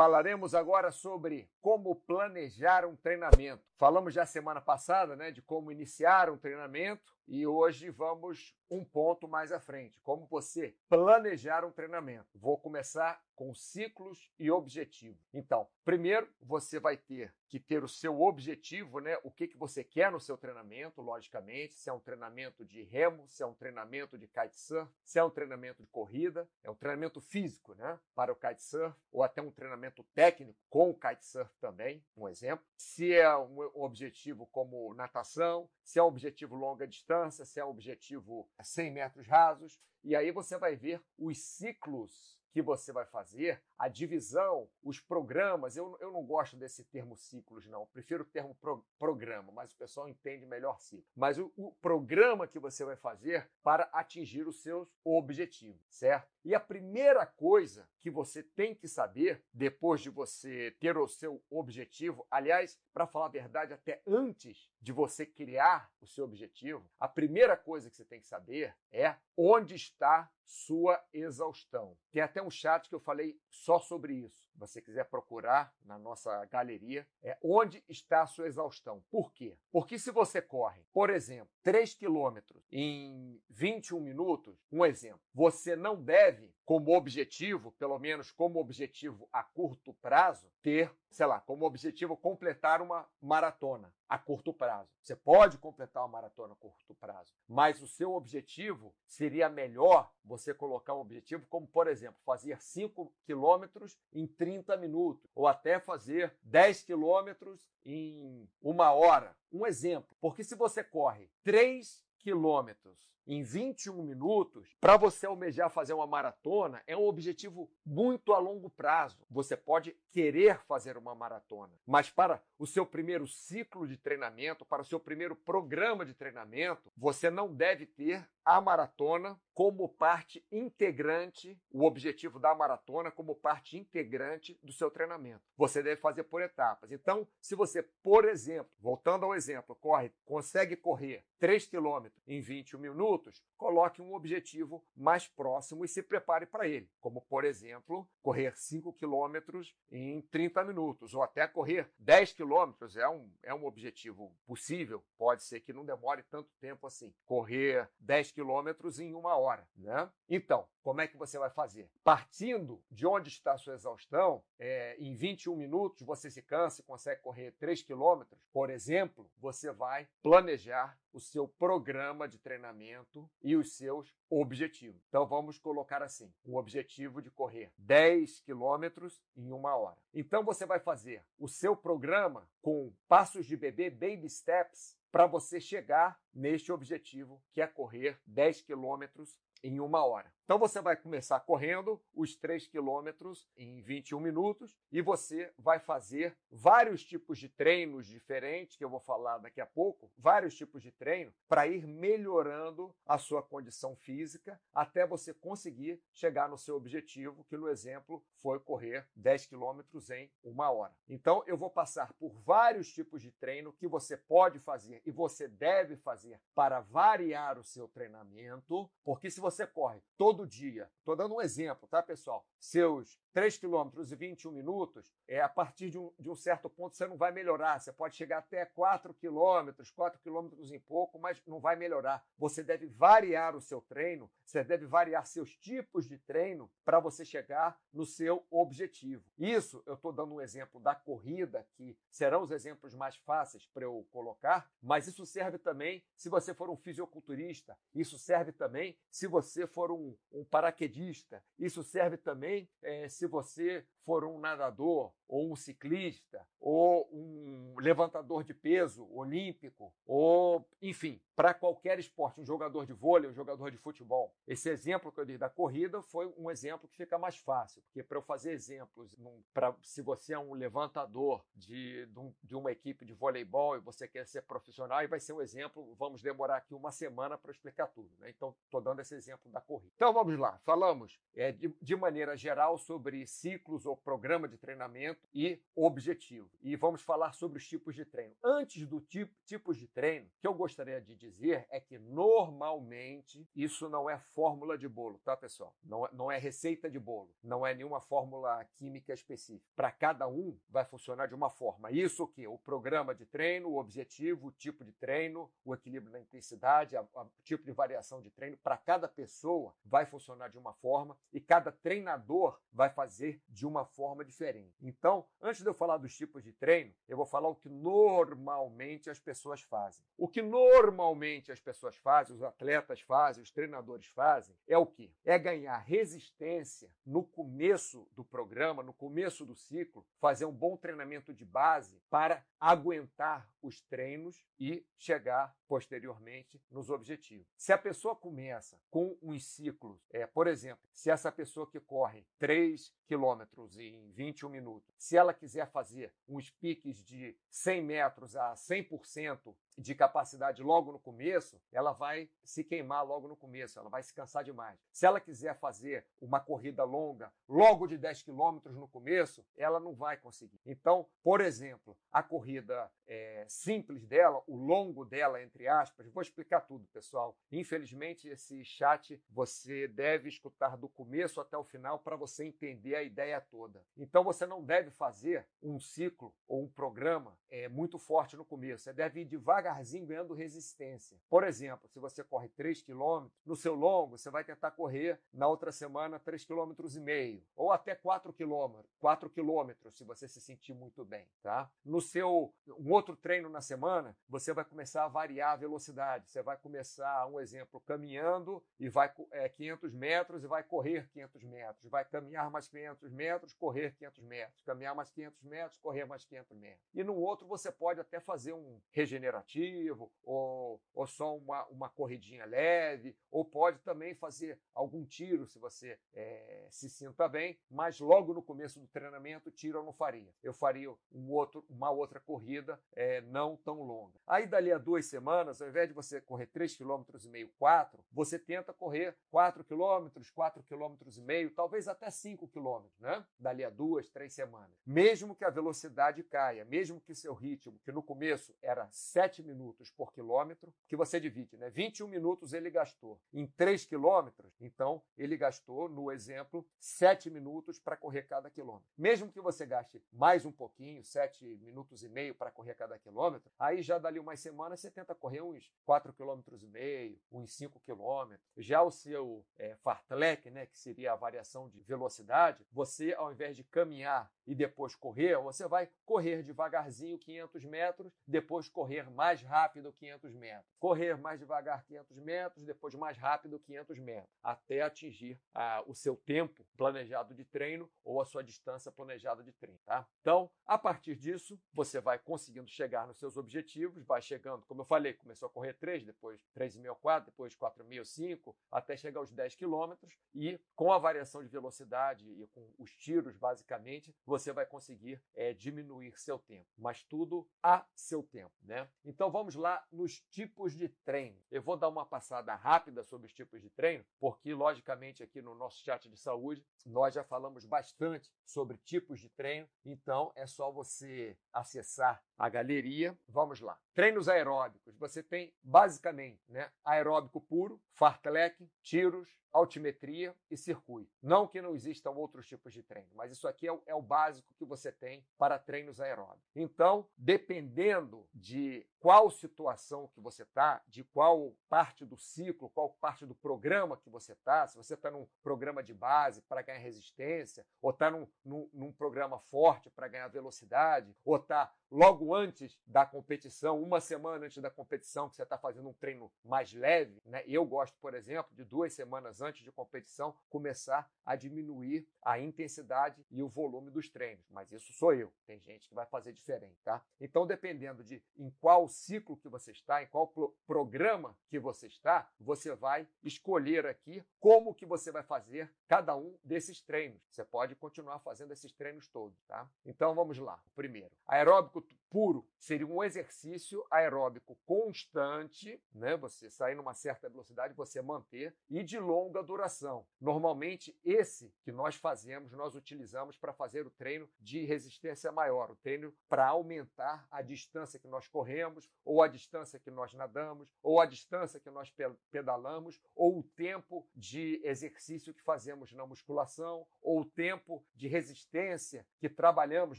Falaremos agora sobre como planejar um treinamento. Falamos já semana passada, né, de como iniciar um treinamento e hoje vamos um ponto mais à frente, como você planejar um treinamento. Vou começar com ciclos e objetivos. Então, primeiro você vai ter que ter o seu objetivo, né? O que, que você quer no seu treinamento, logicamente, se é um treinamento de remo, se é um treinamento de kitesurf, se é um treinamento de corrida, é um treinamento físico, né? Para o kitesurf, ou até um treinamento técnico com o kitesurf também, um exemplo. Se é um objetivo como natação, se é um objetivo longa distância, se é um objetivo 100 metros rasos, e aí você vai ver os ciclos que você vai fazer, a divisão, os programas. Eu, eu não gosto desse termo ciclos, não. Eu prefiro o termo pro, programa, mas o pessoal entende melhor ciclo. Mas o, o programa que você vai fazer para atingir os seus objetivos, certo? E a primeira coisa que você tem que saber, depois de você ter o seu objetivo, aliás, para falar a verdade, até antes de você criar o seu objetivo, a primeira coisa que você tem que saber é onde está sua exaustão. Tem até um chat que eu falei só sobre isso. Se você quiser procurar na nossa galeria, é onde está a sua exaustão. Por quê? Porque se você corre, por exemplo, 3 quilômetros em 21 minutos, um exemplo, você não deve, como objetivo, pelo menos como objetivo a curto prazo, ter, sei lá, como objetivo completar uma maratona a curto prazo. Você pode completar uma maratona a curto prazo, mas o seu objetivo seria melhor você colocar um objetivo como, por exemplo, fazer 5 quilômetros em 30 minutos, ou até fazer 10 quilômetros em uma hora. Um exemplo, porque se você corre 3 quilômetros em 21 minutos, para você almejar fazer uma maratona, é um objetivo muito a longo prazo. Você pode querer fazer uma maratona, mas para o seu primeiro ciclo de treinamento, para o seu primeiro programa de treinamento, você não deve ter a maratona como parte integrante, o objetivo da maratona como parte integrante do seu treinamento. Você deve fazer por etapas. Então, se você, por exemplo, voltando ao exemplo, corre, consegue correr 3 km em 21 minutos, coloque um objetivo mais próximo e se prepare para ele, como por exemplo, correr 5 km em 30 minutos ou até correr 10 km é um, é um objetivo possível, pode ser que não demore tanto tempo assim. Correr 10 quilômetros em uma hora, né? Então, como é que você vai fazer? Partindo de onde está a sua exaustão, é, em 21 minutos você se cansa e consegue correr 3 quilômetros, por exemplo, você vai planejar o seu programa de treinamento e os seus objetivos. Então vamos colocar assim: o objetivo de correr 10 quilômetros em uma hora. Então você vai fazer o seu programa com passos de bebê, baby steps, para você chegar neste objetivo, que é correr 10 quilômetros em uma hora. Então você vai começar correndo os 3 quilômetros em 21 minutos e você vai fazer vários tipos de treinos diferentes, que eu vou falar daqui a pouco, vários tipos de treino para ir melhorando a sua condição física até você conseguir chegar no seu objetivo, que no exemplo foi correr 10 quilômetros em uma hora. Então eu vou passar por vários tipos de treino que você pode fazer e você deve fazer para variar o seu treinamento, porque se você corre todo dia. Estou dando um exemplo, tá, pessoal? Seus 3 quilômetros e 21 minutos, é, a partir de um, de um certo ponto você não vai melhorar. Você pode chegar até 4 quilômetros, 4 quilômetros em pouco, mas não vai melhorar. Você deve variar o seu treino, você deve variar seus tipos de treino para você chegar no seu objetivo. Isso eu estou dando um exemplo da corrida, que serão os exemplos mais fáceis para eu colocar, mas isso serve também se você for um fisiculturista, isso serve também se você for um, um paraquedista, isso serve também é, se você for um nadador, ou um ciclista, ou um levantador de peso olímpico, ou, enfim, para qualquer esporte, um jogador de vôlei, um jogador de futebol. Esse exemplo que eu dei da corrida foi um exemplo que fica mais fácil, porque para eu fazer exemplos, pra, se você é um levantador de, de uma equipe de voleibol e você quer ser profissional, e vai ser um exemplo, vamos demorar aqui uma semana para explicar tudo. Né? Então, estou dando esse exemplo da corrida. Então vamos lá, falamos é, de, de maneira geral sobre ciclos ou programa de treinamento e objetivo. E vamos falar sobre os tipos de treino. Antes do tipo tipos de treino, o que eu gostaria de dizer é que normalmente isso não é fórmula de bolo, tá, pessoal? Não, é, não é receita de bolo, não é nenhuma fórmula química específica. Para cada um vai funcionar de uma forma. Isso que? O programa de treino, o objetivo, o tipo de treino, o equilíbrio da intensidade, o tipo de variação de treino, para cada pessoa vai funcionar de uma forma e cada treinador vai fazer de uma forma diferente. Então, antes de eu falar dos tipos de treino, eu vou falar o que normalmente as pessoas fazem. O que normalmente as pessoas fazem, os atletas fazem, os treinadores fazem, é o que? É ganhar resistência no começo do programa, no começo do ciclo, fazer um bom treinamento de base para aguentar os treinos e chegar posteriormente nos objetivos. Se a pessoa começa com uns ciclos, é, por exemplo, se essa pessoa que corre 3 quilômetros em 21 minutos, se ela quiser fazer uns piques de 100 metros a 100% de capacidade logo no começo, ela vai se queimar logo no começo, ela vai se cansar demais. Se ela quiser fazer uma corrida longa logo de 10 quilômetros no começo, ela não vai conseguir. Então, por exemplo, a corrida é, simples dela, o longo dela, entre aspas, vou explicar tudo, pessoal. Infelizmente, esse chat você deve escutar do começo até o final para você entender a ideia toda. Então, você não deve fazer um ciclo ou um programa é, muito forte no começo. Você deve ir devagarzinho ganhando resistência. Por exemplo, se você corre 3 km, no seu longo, você vai tentar correr na outra semana 3,5 km ou até 4 km, 4 km, se você se sentir muito bem, tá? No seu um outro treino na semana, você vai começar a variar a velocidade. Você vai começar, um exemplo, caminhando e vai é, 500 metros e vai correr 500 metros. Vai caminhar mais 500 metros, correr 500 metros. Caminhar mais 500 metros, correr mais 500 metros. E no outro você pode até fazer um regenerativo ou, ou só uma, uma corridinha leve, ou pode também fazer algum tiro se você é, se sinta bem, mas logo no começo do treinamento, tiro eu não faria. Eu faria um outro, uma outra corrida é, não tão longa. Aí dali a duas semanas, ao invés de você correr 3,5 km, 4, você tenta correr 4 km, 4,5 km, talvez até 5 km, né? Dali a duas, três semanas. Mesmo que a velocidade caia, mesmo que seu ritmo, que no começo era 7 minutos por quilômetro, que você divide, né? 21 minutos ele gastou em 3 quilômetros, então ele gastou, no exemplo, 7 minutos para correr cada quilômetro. Mesmo que você gaste mais um pouquinho, 7 minutos e meio para correr cada quilômetro, aí já dali umas semanas você tenta correr uns 4 km e meio, uns 5 km. Já o seu é, fartlek, né, que seria a variação de velocidade, você ao invés de caminhar e depois correr, você vai correr devagarzinho 500 metros, depois correr mais rápido 500 metros. Correr mais devagar 500 metros, depois mais rápido 500 metros, até atingir ah, o seu tempo planejado de treino ou a sua distância planejada de treino, tá? Então, a partir disso, você vai conseguindo chegar nos seus objetivos, vai chegando, como eu falei, começou a correr 3, depois 3,5 4, depois 4,5 5, até chegar aos 10 quilômetros e com a variação de velocidade e com os tiros, basicamente, você vai conseguir é, diminuir seu tempo, mas tudo a seu tempo, né? Então vamos lá nos tipos de treino. Eu vou dar uma passada rápida sobre os tipos de treino, porque logicamente aqui no nosso chat de saúde nós já falamos bastante sobre tipos de treino, então é só você acessar a galeria. Vamos lá. Treinos aeróbicos. Você tem basicamente, né, aeróbico puro, fartlek, tiros, altimetria e circuito. Não que não existam outros tipos de treino, mas isso aqui é o, é o básico que você tem para treinos aeróbicos. Então, dependendo de qual situação que você está, de qual parte do ciclo, qual parte do programa que você está, se você está num programa de base para ganhar resistência, ou está num, num, num programa forte para ganhar velocidade, ou está logo antes da competição, uma semana antes da competição, que você está fazendo um treino mais leve, né? Eu gosto, por exemplo, de duas semanas antes de competição começar a diminuir a intensidade e o volume dos treinos. Mas isso sou eu. Tem gente que vai fazer diferente, tá? Então, dependendo de em qual ciclo que você está, em qual pro programa que você está, você vai escolher aqui como que você vai fazer cada um desses treinos. Você pode continuar fazendo esses treinos todos, tá? Então, vamos lá. O primeiro, aeróbico puro. Seria um exercício aeróbico constante, né? Você sair numa certa velocidade, você manter, e de longa duração. Normalmente, esse que nós fazemos, nós utilizamos para fazer o treino de resistência maior, o treino para aumentar a distância que nós corremos, ou a distância que nós nadamos, ou a distância que nós pedalamos, ou o tempo de exercício que fazemos na musculação, ou o tempo de resistência que trabalhamos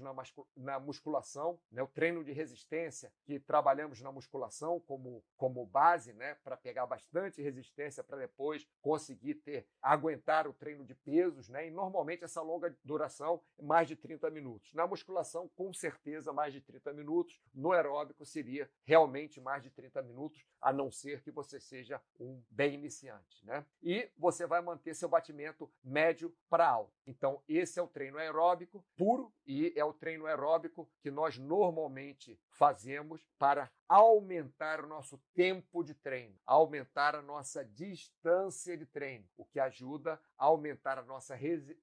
na musculação, né? o treino de resistência que trabalhamos na musculação como, como base, né? para pegar bastante resistência para depois conseguir ter aguentar o treino de pesos, né? E normalmente essa longa duração é mais de 30 minutos. Na musculação, com certeza, mais de 30 minutos. No aeróbico seria realmente mais de 30 minutos, a não ser que você seja um bem iniciante, né? E você vai manter seu batimento médio para alto. Então, esse é o treino aeróbico puro e é o treino aeróbico que nós normalmente fazemos para aumentar o nosso tempo de treino, aumentar a nossa distância de treino, o que ajuda a aumentar a nossa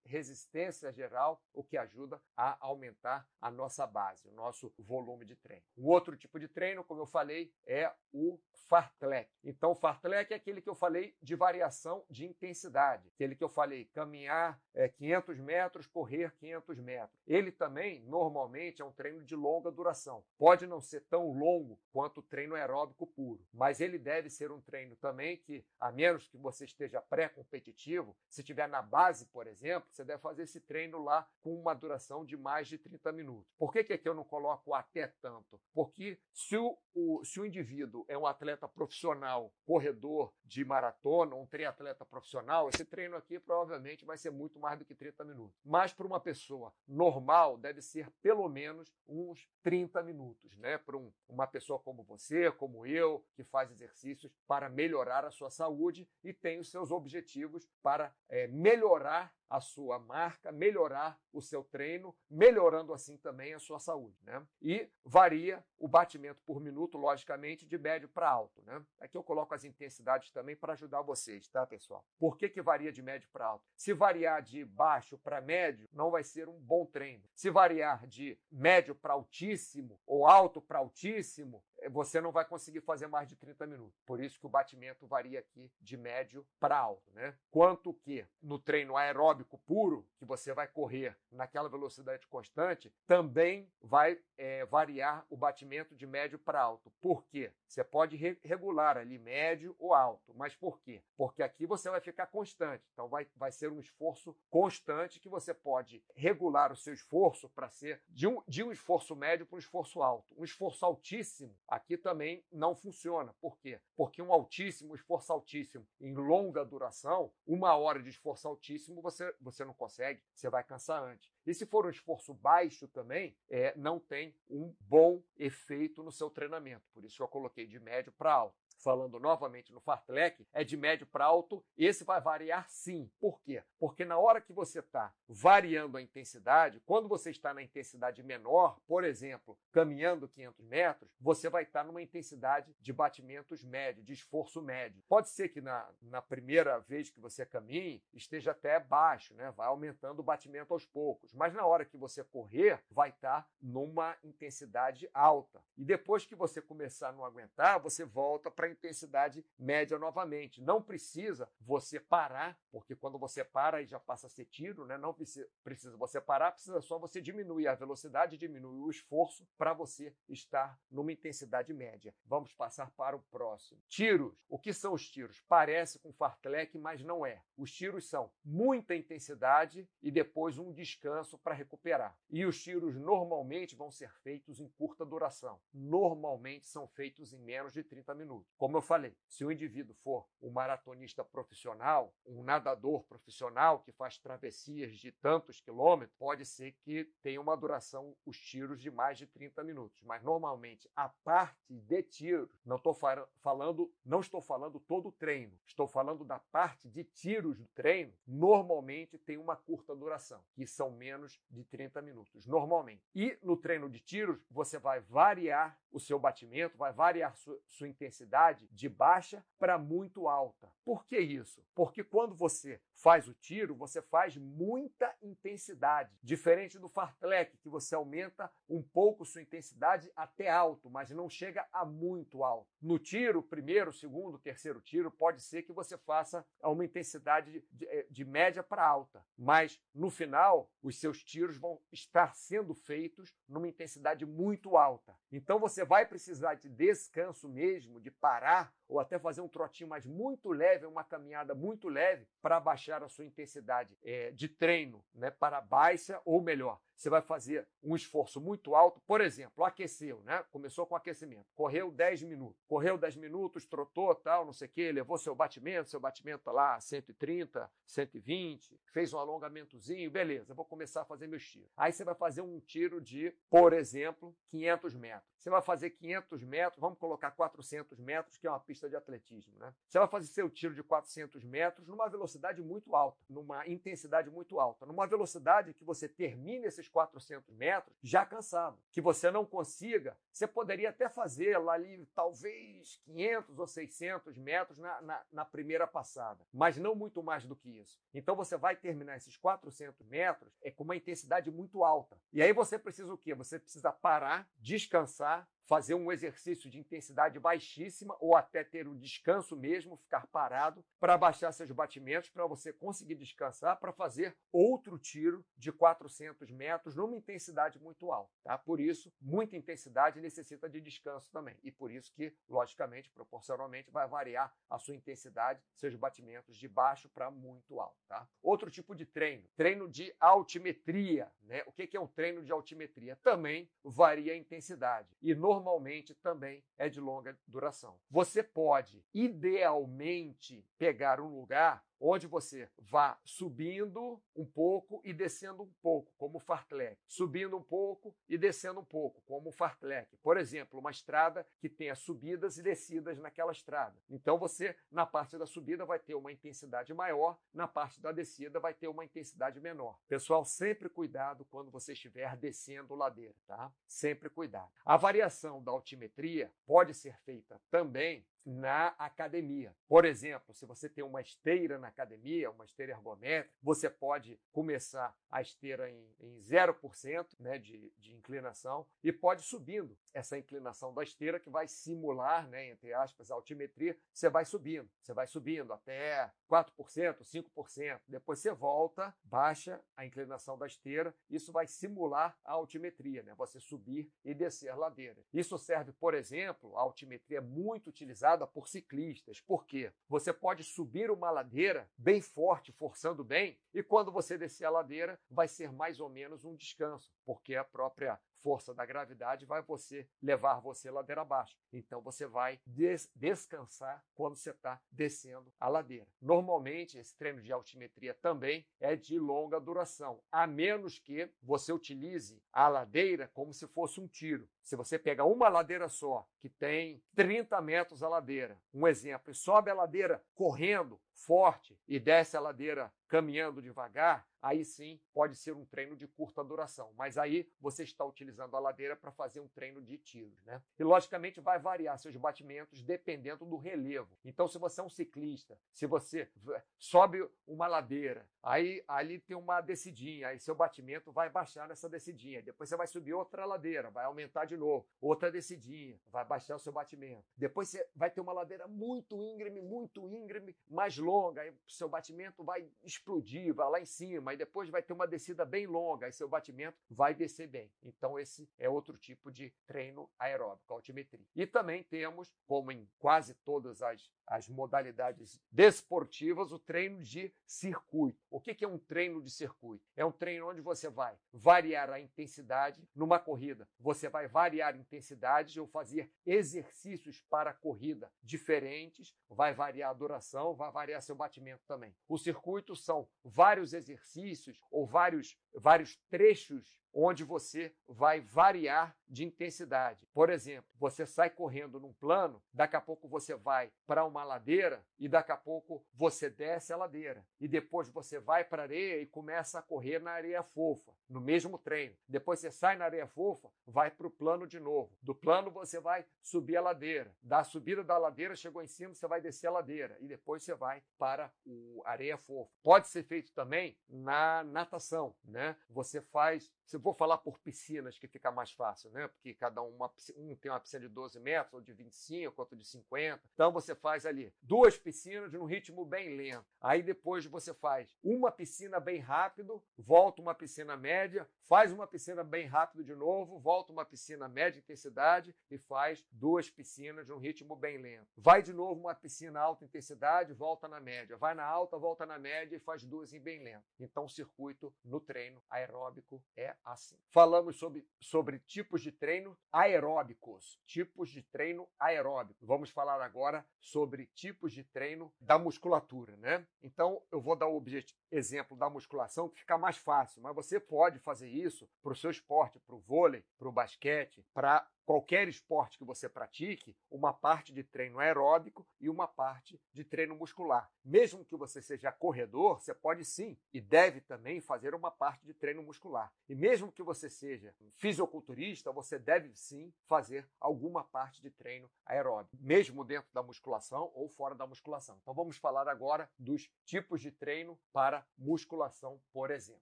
resistência geral, o que ajuda a aumentar a nossa base, o nosso volume de treino. Um outro tipo de treino, como eu falei, é o fartlek. Então, o fartlek é aquele que eu falei de variação de intensidade, aquele que eu falei caminhar é, 500 metros, correr 500 metros. Ele também, normalmente, é um treino de longa duração. Pode não ser tão longo quanto treino aeróbico puro, mas ele deve ser um treino também que, a menos que você esteja pré-competitivo, se estiver na base, por exemplo, você deve fazer esse treino lá com uma duração de mais de 30 minutos. Por que, que aqui eu não coloco até tanto? Porque se o, o se o indivíduo é um atleta atleta profissional, corredor de maratona, um triatleta profissional, esse treino aqui provavelmente vai ser muito mais do que 30 minutos. Mas para uma pessoa normal, deve ser pelo menos uns 30 minutos, né? Para um, uma pessoa como você, como eu, que faz exercícios para melhorar a sua saúde e tem os seus objetivos para é, melhorar a sua marca, melhorar o seu treino, melhorando assim também a sua saúde. Né? E varia o batimento por minuto, logicamente, de médio para alto. Né? Aqui eu coloco as intensidades também para ajudar vocês, tá, pessoal? Por que, que varia de médio para alto? Se variar de baixo para médio, não vai ser um bom treino. Se variar de médio para altíssimo ou alto para altíssimo, você não vai conseguir fazer mais de 30 minutos. Por isso que o batimento varia aqui de médio para alto, né? Quanto que no treino aeróbico puro, que você vai correr naquela velocidade constante, também vai é, variar o batimento de médio para alto. Por quê? Você pode re regular ali médio ou alto, mas por quê? Porque aqui você vai ficar constante. Então vai, vai ser um esforço constante que você pode regular o seu esforço para ser de um, de um esforço médio para um esforço alto. Um esforço altíssimo aqui também não funciona. Por quê? Porque um altíssimo, esforço altíssimo em longa duração, uma hora de esforço altíssimo você, você não consegue, você vai cansar antes. E se for um esforço baixo também, é, não tem um bom efeito no seu treinamento. Por isso eu coloquei de médio para alto falando novamente no fartlek, é de médio para alto, esse vai variar sim. Por quê? Porque na hora que você está variando a intensidade, quando você está na intensidade menor, por exemplo, caminhando 500 metros, você vai estar numa intensidade de batimentos médio, de esforço médio. Pode ser que na, na primeira vez que você caminhe esteja até baixo, né? vai aumentando o batimento aos poucos, mas na hora que você correr, vai estar numa intensidade alta. E depois que você começar a não aguentar, você volta para intensidade média novamente. Não precisa você parar, porque quando você para e já passa a ser tiro, né? não precisa, precisa você parar, precisa só você diminuir a velocidade, diminuir o esforço para você estar numa intensidade média. Vamos passar para o próximo. Tiros. O que são os tiros? Parece com fartlek, mas não é. Os tiros são muita intensidade e depois um descanso para recuperar. E os tiros normalmente vão ser feitos em curta duração. Normalmente são feitos em menos de 30 minutos. Como eu falei, se o indivíduo for um maratonista profissional, um nadador profissional que faz travessias de tantos quilômetros, pode ser que tenha uma duração, os tiros, de mais de 30 minutos. Mas normalmente a parte de tiro, não estou falando, não estou falando todo o treino, estou falando da parte de tiros do treino, normalmente tem uma curta duração, que são menos de 30 minutos, normalmente. E no treino de tiros, você vai variar o seu batimento, vai variar sua, sua intensidade de baixa para muito alta. Por que isso? Porque quando você faz o tiro, você faz muita intensidade. Diferente do fartlek, que você aumenta um pouco sua intensidade até alto, mas não chega a muito alto. No tiro, primeiro, segundo, terceiro tiro, pode ser que você faça uma intensidade de, de, eh, de média para alta, mas no final, os seus tiros vão estar sendo feitos numa intensidade muito alta. Então você vai precisar de descanso mesmo, de parar Ah. Ou até fazer um trotinho mais muito leve, uma caminhada muito leve para baixar a sua intensidade é, de treino né, para baixa ou melhor, você vai fazer um esforço muito alto, por exemplo, aqueceu, né? Começou com aquecimento, correu 10 minutos, correu 10 minutos, trotou, tal, não sei o quê, levou seu batimento, seu batimento tá lá 130, 120, fez um alongamentozinho, beleza, vou começar a fazer meus tiros. Aí você vai fazer um tiro de, por exemplo, 500 metros. Você vai fazer 500 metros, vamos colocar 400 metros, que é uma pista de atletismo, né? Você vai fazer seu tiro de 400 metros numa velocidade muito alta, numa intensidade muito alta, numa velocidade que você termine esses 400 metros já cansado. Que você não consiga, você poderia até fazer lá ali talvez 500 ou 600 metros na, na, na primeira passada, mas não muito mais do que isso. Então você vai terminar esses 400 metros é com uma intensidade muito alta. E aí você precisa o quê? Você precisa parar, descansar, fazer um exercício de intensidade baixíssima ou até ter um descanso mesmo, ficar parado para baixar seus batimentos, para você conseguir descansar, para fazer outro tiro de 400 metros numa intensidade muito alta. Tá? Por isso, muita intensidade necessita de descanso também. E por isso que, logicamente, proporcionalmente, vai variar a sua intensidade, seus batimentos de baixo para muito alto. Tá? Outro tipo de treino, treino de altimetria. Né? O que é um treino de altimetria? Também varia a intensidade. E normalmente normalmente também é de longa duração. Você pode, idealmente, pegar um lugar onde você vá subindo um pouco e descendo um pouco, como o fartlek, subindo um pouco e descendo um pouco, como o fartlek. Por exemplo, uma estrada que tenha subidas e descidas naquela estrada. Então você, na parte da subida, vai ter uma intensidade maior, na parte da descida vai ter uma intensidade menor. Pessoal, sempre cuidado quando você estiver descendo ladeira, tá? Sempre cuidado. A variação da altimetria pode ser feita também na academia. Por exemplo, se você tem uma esteira na academia, uma esteira ergométrica, você pode começar a esteira em, em 0% né, de, de inclinação e pode subindo essa inclinação da esteira que vai simular, né, entre aspas, a altimetria. Você vai subindo, você vai subindo até 4%, 5%. Depois você volta, baixa a inclinação da esteira. Isso vai simular a altimetria, né? Você subir e descer ladeira. Isso serve, por exemplo, a altimetria é muito utilizada por ciclistas. Por quê? Você pode subir uma ladeira bem forte, forçando bem, e quando você descer a ladeira, vai ser mais ou menos um descanso, porque a própria força da gravidade vai você levar você ladeira abaixo. Então você vai des descansar quando você está descendo a ladeira. Normalmente esse treino de altimetria também é de longa duração, a menos que você utilize a ladeira como se fosse um tiro. Se você pega uma ladeira só, que tem 30 metros a ladeira, um exemplo, e sobe a ladeira correndo forte e desce a ladeira caminhando devagar, aí sim pode ser um treino de curta duração. Mas aí você está utilizando a ladeira para fazer um treino de tiros, né? E logicamente vai variar seus batimentos dependendo do relevo. Então, se você é um ciclista, se você sobe uma ladeira, aí ali tem uma descidinha, aí seu batimento vai baixar nessa descidinha. Depois você vai subir outra ladeira, vai aumentar de novo, outra descidinha, vai baixar o seu batimento. Depois você vai ter uma ladeira muito íngreme, muito íngreme, mais longa, aí seu batimento vai explodir, vai lá em cima, e depois vai ter uma descida bem longa, aí seu batimento vai descer bem. Então, esse é outro tipo de treino aeróbico, altimetria. E também temos, como em quase todas as, as modalidades desportivas, o treino de circuito. O que, que é um treino de circuito? É um treino onde você vai variar a intensidade numa corrida. Você vai variar intensidades ou fazer exercícios para corrida diferentes, vai variar a duração, vai variar seu batimento também. O circuito são vários exercícios ou vários, vários trechos onde você vai variar de intensidade. Por exemplo, você sai correndo num plano, daqui a pouco você vai para uma ladeira e daqui a pouco você desce a ladeira. E depois você vai para a areia e começa a correr na areia fofa, no mesmo treino. Depois você sai na areia fofa, vai para o plano de novo. Do plano você vai subir a ladeira. Da subida da ladeira, chegou em cima, você vai descer a ladeira. E depois você vai para o areia fofa. Pode ser feito também na natação, né? Você faz se eu vou falar por piscinas, que fica mais fácil, né? Porque cada uma, um tem uma piscina de 12 metros, ou de 25, outro de 50. Então você faz ali duas piscinas num ritmo bem lento. Aí depois você faz uma piscina bem rápido, volta uma piscina média, faz uma piscina bem rápido de novo, volta uma piscina média intensidade e faz duas piscinas num ritmo bem lento. Vai de novo uma piscina alta intensidade, volta na média. Vai na alta, volta na média e faz duas em bem lento. Então o circuito no treino aeróbico é assim. Falamos sobre, sobre tipos de treino aeróbicos, tipos de treino aeróbico. Vamos falar agora sobre tipos de treino da musculatura, né? Então, eu vou dar o exemplo da musculação que fica mais fácil, mas você pode fazer isso para o seu esporte, para o vôlei, para o basquete, para qualquer esporte que você pratique, uma parte de treino aeróbico e uma parte de treino muscular. Mesmo que você seja corredor, você pode sim e deve também fazer uma parte de treino muscular. E mesmo que você seja fisiculturista, você deve sim fazer alguma parte de treino aeróbico, mesmo dentro da musculação ou fora da musculação. Então vamos falar agora dos tipos de treino para musculação, por exemplo.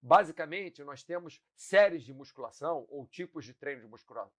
Basicamente, nós temos séries de musculação ou tipos de treino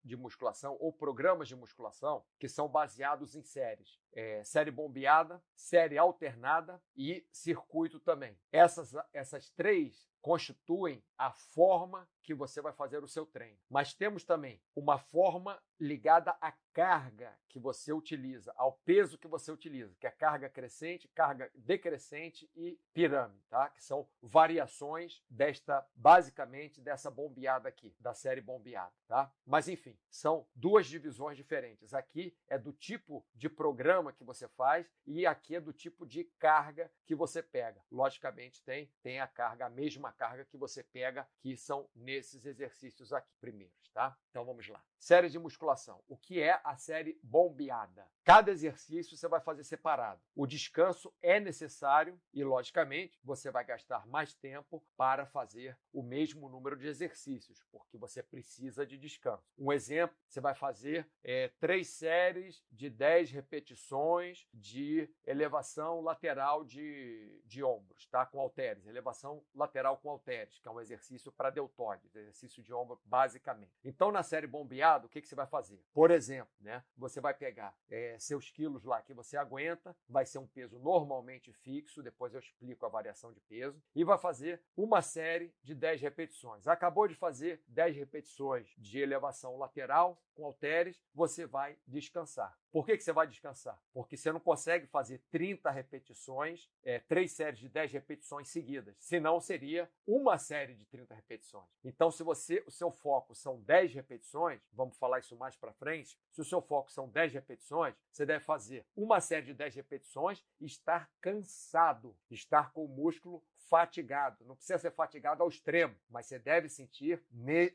de musculação musculação ou programas de musculação que são baseados em séries. É, série bombeada, série alternada e circuito também. Essas, essas três constituem a forma que você vai fazer o seu treino. Mas temos também uma forma ligada à carga que você utiliza, ao peso que você utiliza, que é carga crescente, carga decrescente e pirâmide, tá? Que são variações desta basicamente dessa bombeada aqui, da série bombeada, tá? Mas enfim, são duas divisões diferentes. Aqui é do tipo de programa que você faz e aqui é do tipo de carga que você pega. Logicamente tem tem a carga, a mesma carga que você pega, que são nesses exercícios aqui primeiros, tá? Então vamos lá. Série de musculação. O que é a série bombeada? Cada exercício você vai fazer separado. O descanso é necessário e, logicamente, você vai gastar mais tempo para fazer o mesmo número de exercícios, porque você precisa de descanso. Um exemplo: você vai fazer é, três séries de 10 repetições de elevação lateral de, de ombros, tá? Com halteres. Elevação lateral com halteres, que é um exercício para deltoides, exercício de ombro basicamente. Então, na série bombeado, o que, que você vai fazer? Por exemplo, né? Você vai pegar. É, seus quilos lá que você aguenta, vai ser um peso normalmente fixo, depois eu explico a variação de peso, e vai fazer uma série de 10 repetições. Acabou de fazer 10 repetições de elevação lateral com halteres, você vai descansar. Por que, que você vai descansar? Porque você não consegue fazer 30 repetições, é, três séries de 10 repetições seguidas. Senão seria uma série de 30 repetições. Então, se você o seu foco são 10 repetições, vamos falar isso mais para frente, se o seu foco são 10 repetições, você deve fazer uma série de 10 repetições e estar cansado, estar com o músculo fatigado. Não precisa ser fatigado ao extremo, mas você deve sentir,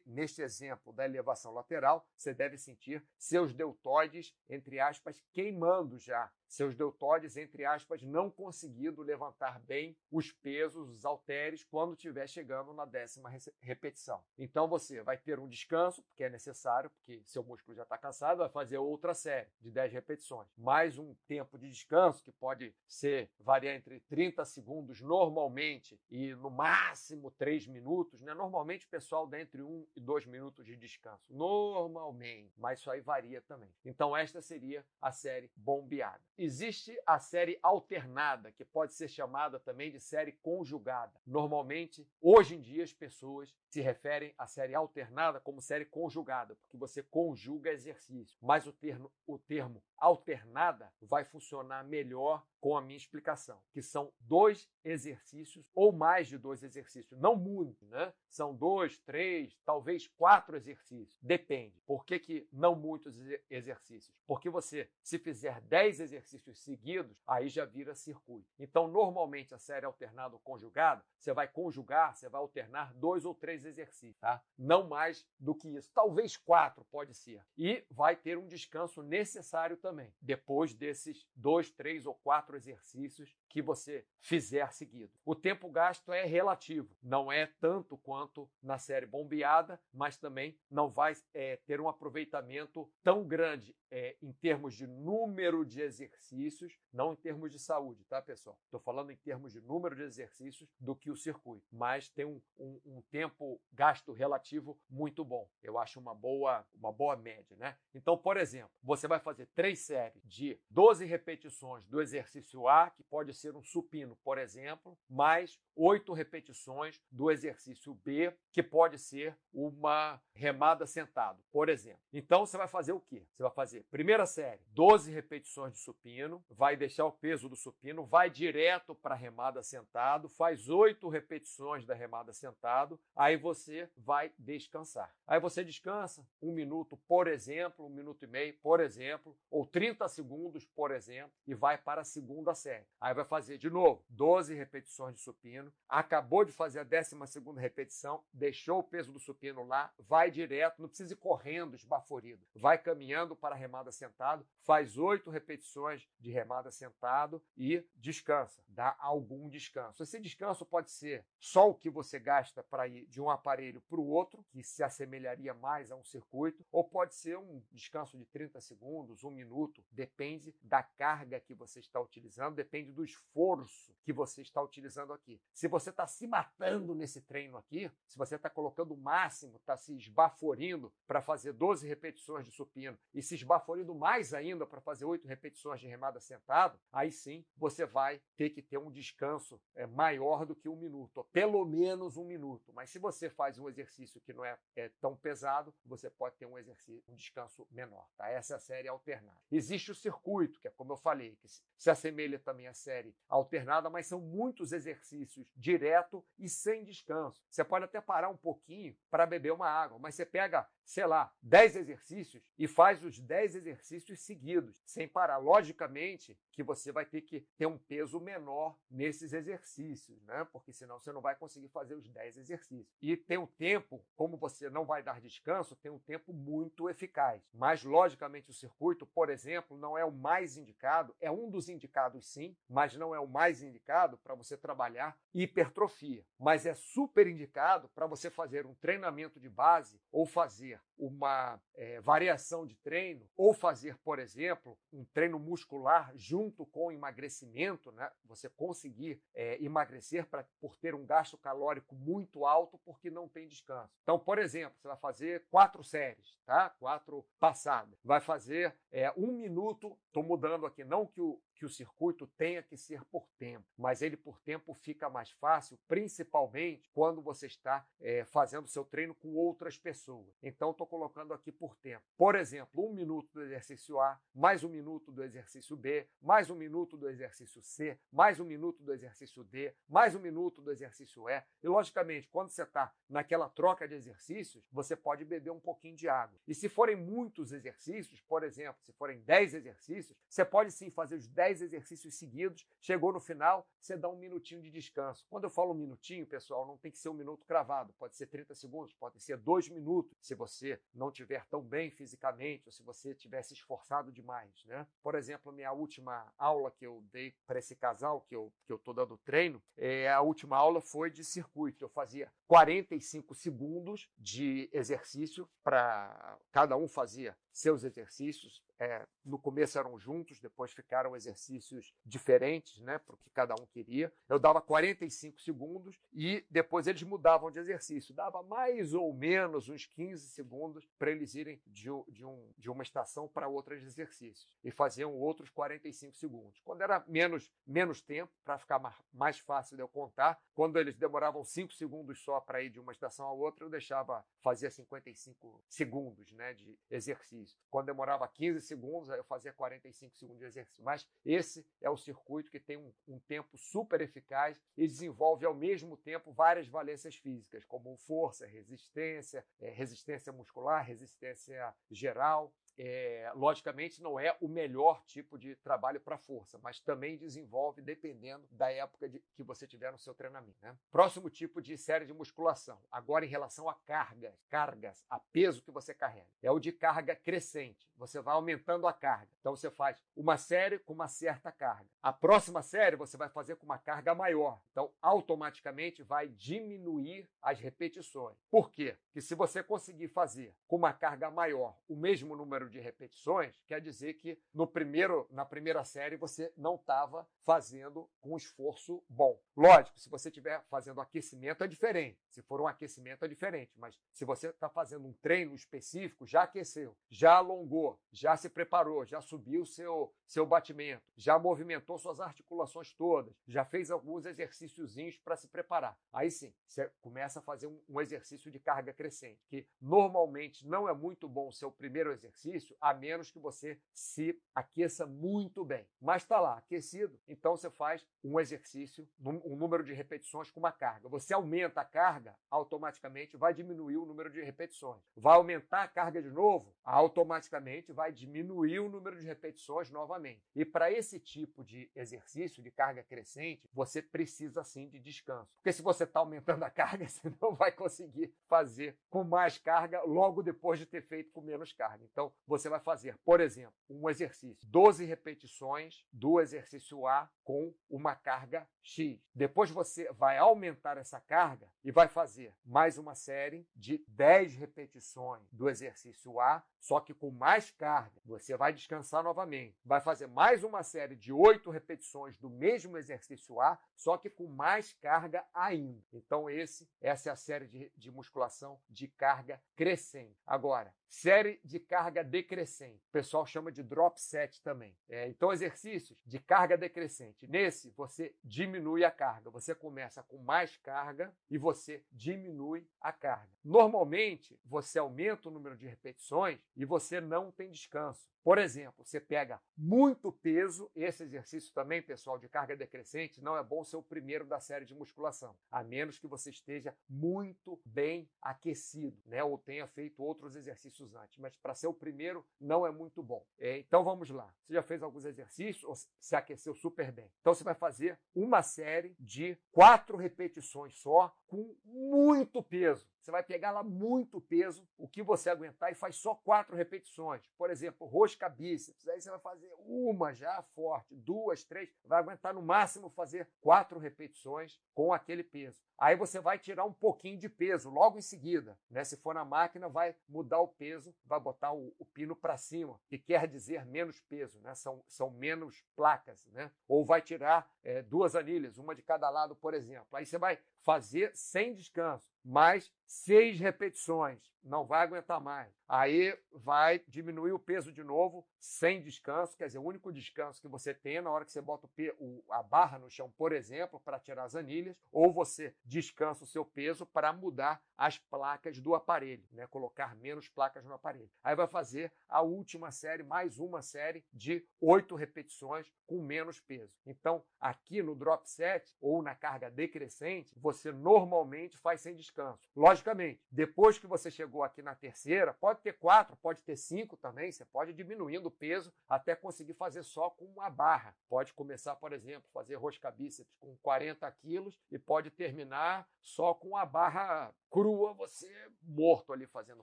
neste exemplo da elevação lateral, você deve sentir seus deltoides, entre aspas, queimando já seus deltoides, entre aspas, não conseguindo levantar bem os pesos, os halteres, quando estiver chegando na décima repetição. Então você vai ter um descanso, porque é necessário, porque seu músculo já está cansado, vai fazer outra série de 10 repetições. Mais um tempo de descanso, que pode ser variar entre 30 segundos normalmente e no máximo 3 minutos. Né? Normalmente o pessoal dá entre 1 e 2 minutos de descanso. Normalmente, mas isso aí varia também. Então esta seria a série bombeada. Existe a série alternada, que pode ser chamada também de série conjugada. Normalmente, hoje em dia, as pessoas se referem à série alternada como série conjugada, porque você conjuga exercício. Mas o termo, o termo alternada vai funcionar melhor com a minha explicação, que são dois exercícios ou mais de dois exercícios. Não muito, né? São dois, três, talvez quatro exercícios. Depende. Por que, que não muitos exercícios? Porque você, se fizer dez exercícios seguidos, aí já vira circuito. Então, normalmente, a série alternada ou conjugada, você vai conjugar, você vai alternar dois ou três exercícios, tá? Não mais do que isso. Talvez quatro, pode ser. E vai ter um descanso necessário também, depois desses dois, três ou quatro exercícios que você fizer seguido. O tempo gasto é relativo, não é tanto quanto na série bombeada, mas também não vai é, ter um aproveitamento tão grande é, em termos de número de exercícios, não em termos de saúde, tá, pessoal? Estou falando em termos de número de exercícios do que o circuito, mas tem um, um, um tempo gasto relativo muito bom. Eu acho uma boa, uma boa média, né? Então, por exemplo, você vai fazer três séries de 12 repetições do exercício A, que pode ser um supino, por exemplo, mais oito repetições do exercício B, que pode ser uma remada sentado, por exemplo. Então, você vai fazer o quê? Você vai fazer primeira série, 12 repetições de supino, vai deixar o peso do supino, vai direto para a remada sentado, faz oito repetições da remada sentado, aí você vai descansar. Aí você descansa um minuto, por exemplo, um minuto e meio, por exemplo, ou 30 segundos, por exemplo, e vai para a segunda série. Aí vai fazer de novo 12 repetições de supino, acabou de fazer a 12 segunda repetição, deixou o peso do supino lá, vai direto, não precisa ir correndo, esbaforido, vai caminhando para a remada sentado, faz oito repetições de remada sentado e descansa, dá algum descanso. Esse descanso pode ser só o que você gasta para ir de um aparelho para o outro, que se assemelharia mais a um circuito, ou pode ser um descanso de 30 segundos, um minuto, depende da carga que você está utilizando, depende do esforço que você está utilizando aqui. Se você está se matando nesse treino aqui, se você está colocando o máximo, está se esbaforindo para fazer 12 repetições de supino e se esbaforindo mais ainda para fazer 8 repetições de remada sentado, aí sim você vai ter que ter um descanso é, maior do que um minuto, pelo menos um minuto. Mas se você faz um exercício que não é, é tão pesado, você pode ter um exercício, um descanso menor. Tá? Essa é a série alternada. Existe o circuito, que é como eu falei, que se assemelha também à série alternada, mas são muitos exercícios direto e sem descanso. Você pode até parar um pouquinho para beber uma água, mas você pega sei lá, 10 exercícios e faz os 10 exercícios seguidos, sem parar. Logicamente que você vai ter que ter um peso menor nesses exercícios, né? Porque senão você não vai conseguir fazer os 10 exercícios. E tem um tempo, como você não vai dar descanso, tem um tempo muito eficaz. Mas, logicamente, o circuito, por exemplo, não é o mais indicado, é um dos indicados sim, mas não é o mais indicado para você trabalhar hipertrofia. Mas é super indicado para você fazer um treinamento de base ou fazer uma é, variação de treino ou fazer, por exemplo, um treino muscular junto com emagrecimento, né? você conseguir é, emagrecer pra, por ter um gasto calórico muito alto porque não tem descanso. Então, por exemplo, você vai fazer quatro séries, tá? quatro passadas. Vai fazer é, um minuto, estou mudando aqui, não que o, que o circuito tenha que ser por tempo, mas ele por tempo fica mais fácil, principalmente quando você está é, fazendo seu treino com outras pessoas. Então, estou colocando aqui por tempo. Por exemplo, um minuto do exercício A, mais um minuto do exercício B, mais um minuto do exercício C, mais um minuto do exercício D, mais um minuto do exercício E. E, logicamente, quando você está naquela troca de exercícios, você pode beber um pouquinho de água. E se forem muitos exercícios, por exemplo, se forem 10 exercícios, você pode sim fazer os 10 10 exercícios seguidos, chegou no final, você dá um minutinho de descanso. Quando eu falo um minutinho, pessoal, não tem que ser um minuto cravado, pode ser 30 segundos, pode ser dois minutos, se você não tiver tão bem fisicamente ou se você tiver se esforçado demais, né? Por exemplo, minha última aula que eu dei para esse casal que eu que eu tô dando treino, é, a última aula foi de circuito. Eu fazia 45 segundos de exercício para cada um fazia seus exercícios. É, no começo eram juntos, depois ficaram exercícios diferentes, né, porque cada um queria. Eu dava 45 segundos e depois eles mudavam de exercício. Dava mais ou menos uns 15 segundos para eles irem de, de, um, de uma estação para outra de exercícios e faziam outros 45 segundos. Quando era menos, menos tempo, para ficar mais, mais fácil de eu contar, quando eles demoravam 5 segundos só para ir de uma estação a outra, eu deixava, fazia 55 segundos né, de exercício. Quando demorava 15 segundos, eu fazia 45 segundos de exercício. Mas esse é o circuito que tem um, um tempo super eficaz e desenvolve ao mesmo tempo várias valências físicas, como força, resistência, é, resistência muscular, resistência geral, é, logicamente, não é o melhor tipo de trabalho para força, mas também desenvolve dependendo da época de, que você tiver no seu treinamento. Né? Próximo tipo de série de musculação, agora em relação a cargas, cargas, a peso que você carrega, é o de carga crescente. Você vai aumentando a carga. Então você faz uma série com uma certa carga. A próxima série você vai fazer com uma carga maior. Então automaticamente vai diminuir as repetições. Por quê? Porque se você conseguir fazer com uma carga maior o mesmo número número de repetições, quer dizer que no primeiro, na primeira série você não estava fazendo um esforço bom. Lógico, se você estiver fazendo aquecimento é diferente. Se for um aquecimento é diferente, mas se você está fazendo um treino específico, já aqueceu, já alongou, já se preparou, já subiu seu seu batimento, já movimentou suas articulações todas, já fez alguns exercíciozinhos para se preparar. Aí sim, você começa a fazer um, um exercício de carga crescente, que normalmente não é muito bom o seu primeiro exercício, a menos que você se aqueça muito bem. Mas está lá, aquecido, então você faz um exercício, um número de repetições com uma carga. Você aumenta a carga, automaticamente vai diminuir o número de repetições. Vai aumentar a carga de novo, automaticamente vai diminuir o número de repetições novamente. E para esse tipo de exercício de carga crescente, você precisa sim de descanso. Porque se você está aumentando a carga, você não vai conseguir fazer com mais carga logo depois de ter feito com menos carga. Então, você vai fazer, por exemplo, um exercício, 12 repetições do exercício A com uma carga X. Depois você vai aumentar essa carga e vai fazer mais uma série de 10 repetições do exercício A, só que com mais carga. Você vai descansar novamente. Vai fazer mais uma série de 8 repetições do mesmo exercício A, só que com mais carga ainda. Então, esse, essa é a série de, de musculação de carga crescente. Agora, série de carga decrescente. O pessoal chama de drop set também. É, então, exercícios de carga decrescente. Nesse, você diminui a carga. Você começa com mais carga e você diminui a carga. Normalmente, você aumenta o número de repetições e você não tem descanso. Por exemplo, você pega muito peso, esse exercício também, pessoal, de carga decrescente, não é bom ser o primeiro da série de musculação, a menos que você esteja muito bem aquecido, né? Ou tenha feito outros exercícios antes. Mas para ser o primeiro, não é muito bom. É, então vamos lá. Você já fez alguns exercícios ou se aqueceu super bem. Então você vai fazer uma série de quatro repetições só, com muito peso. Você vai pegar lá muito peso, o que você aguentar, e faz só quatro repetições. Por exemplo, rosca bíceps. Aí você vai fazer uma já forte, duas, três. Vai aguentar no máximo fazer quatro repetições com aquele peso. Aí você vai tirar um pouquinho de peso logo em seguida. Né? Se for na máquina, vai mudar o peso, vai botar o, o pino para cima, que quer dizer menos peso, né? são, são menos placas. Né? Ou vai tirar é, duas anilhas, uma de cada lado, por exemplo. Aí você vai fazer sem descanso, mais seis repetições não vai aguentar mais. Aí vai diminuir o peso de novo, sem descanso, quer dizer, o único descanso que você tem é na hora que você bota o, a barra no chão, por exemplo, para tirar as anilhas, ou você descansa o seu peso para mudar as placas do aparelho, né? colocar menos placas no aparelho. Aí vai fazer a última série, mais uma série de oito repetições com menos peso. Então, aqui no drop set ou na carga decrescente, você normalmente faz sem descanso. Logicamente, depois que você chegou aqui na terceira, pode ter quatro, pode ter cinco também, você pode ir diminuindo o peso até conseguir fazer só com uma barra. Pode começar, por exemplo, fazer rosca bíceps com 40 quilos e pode terminar só com a barra crua, você morto ali fazendo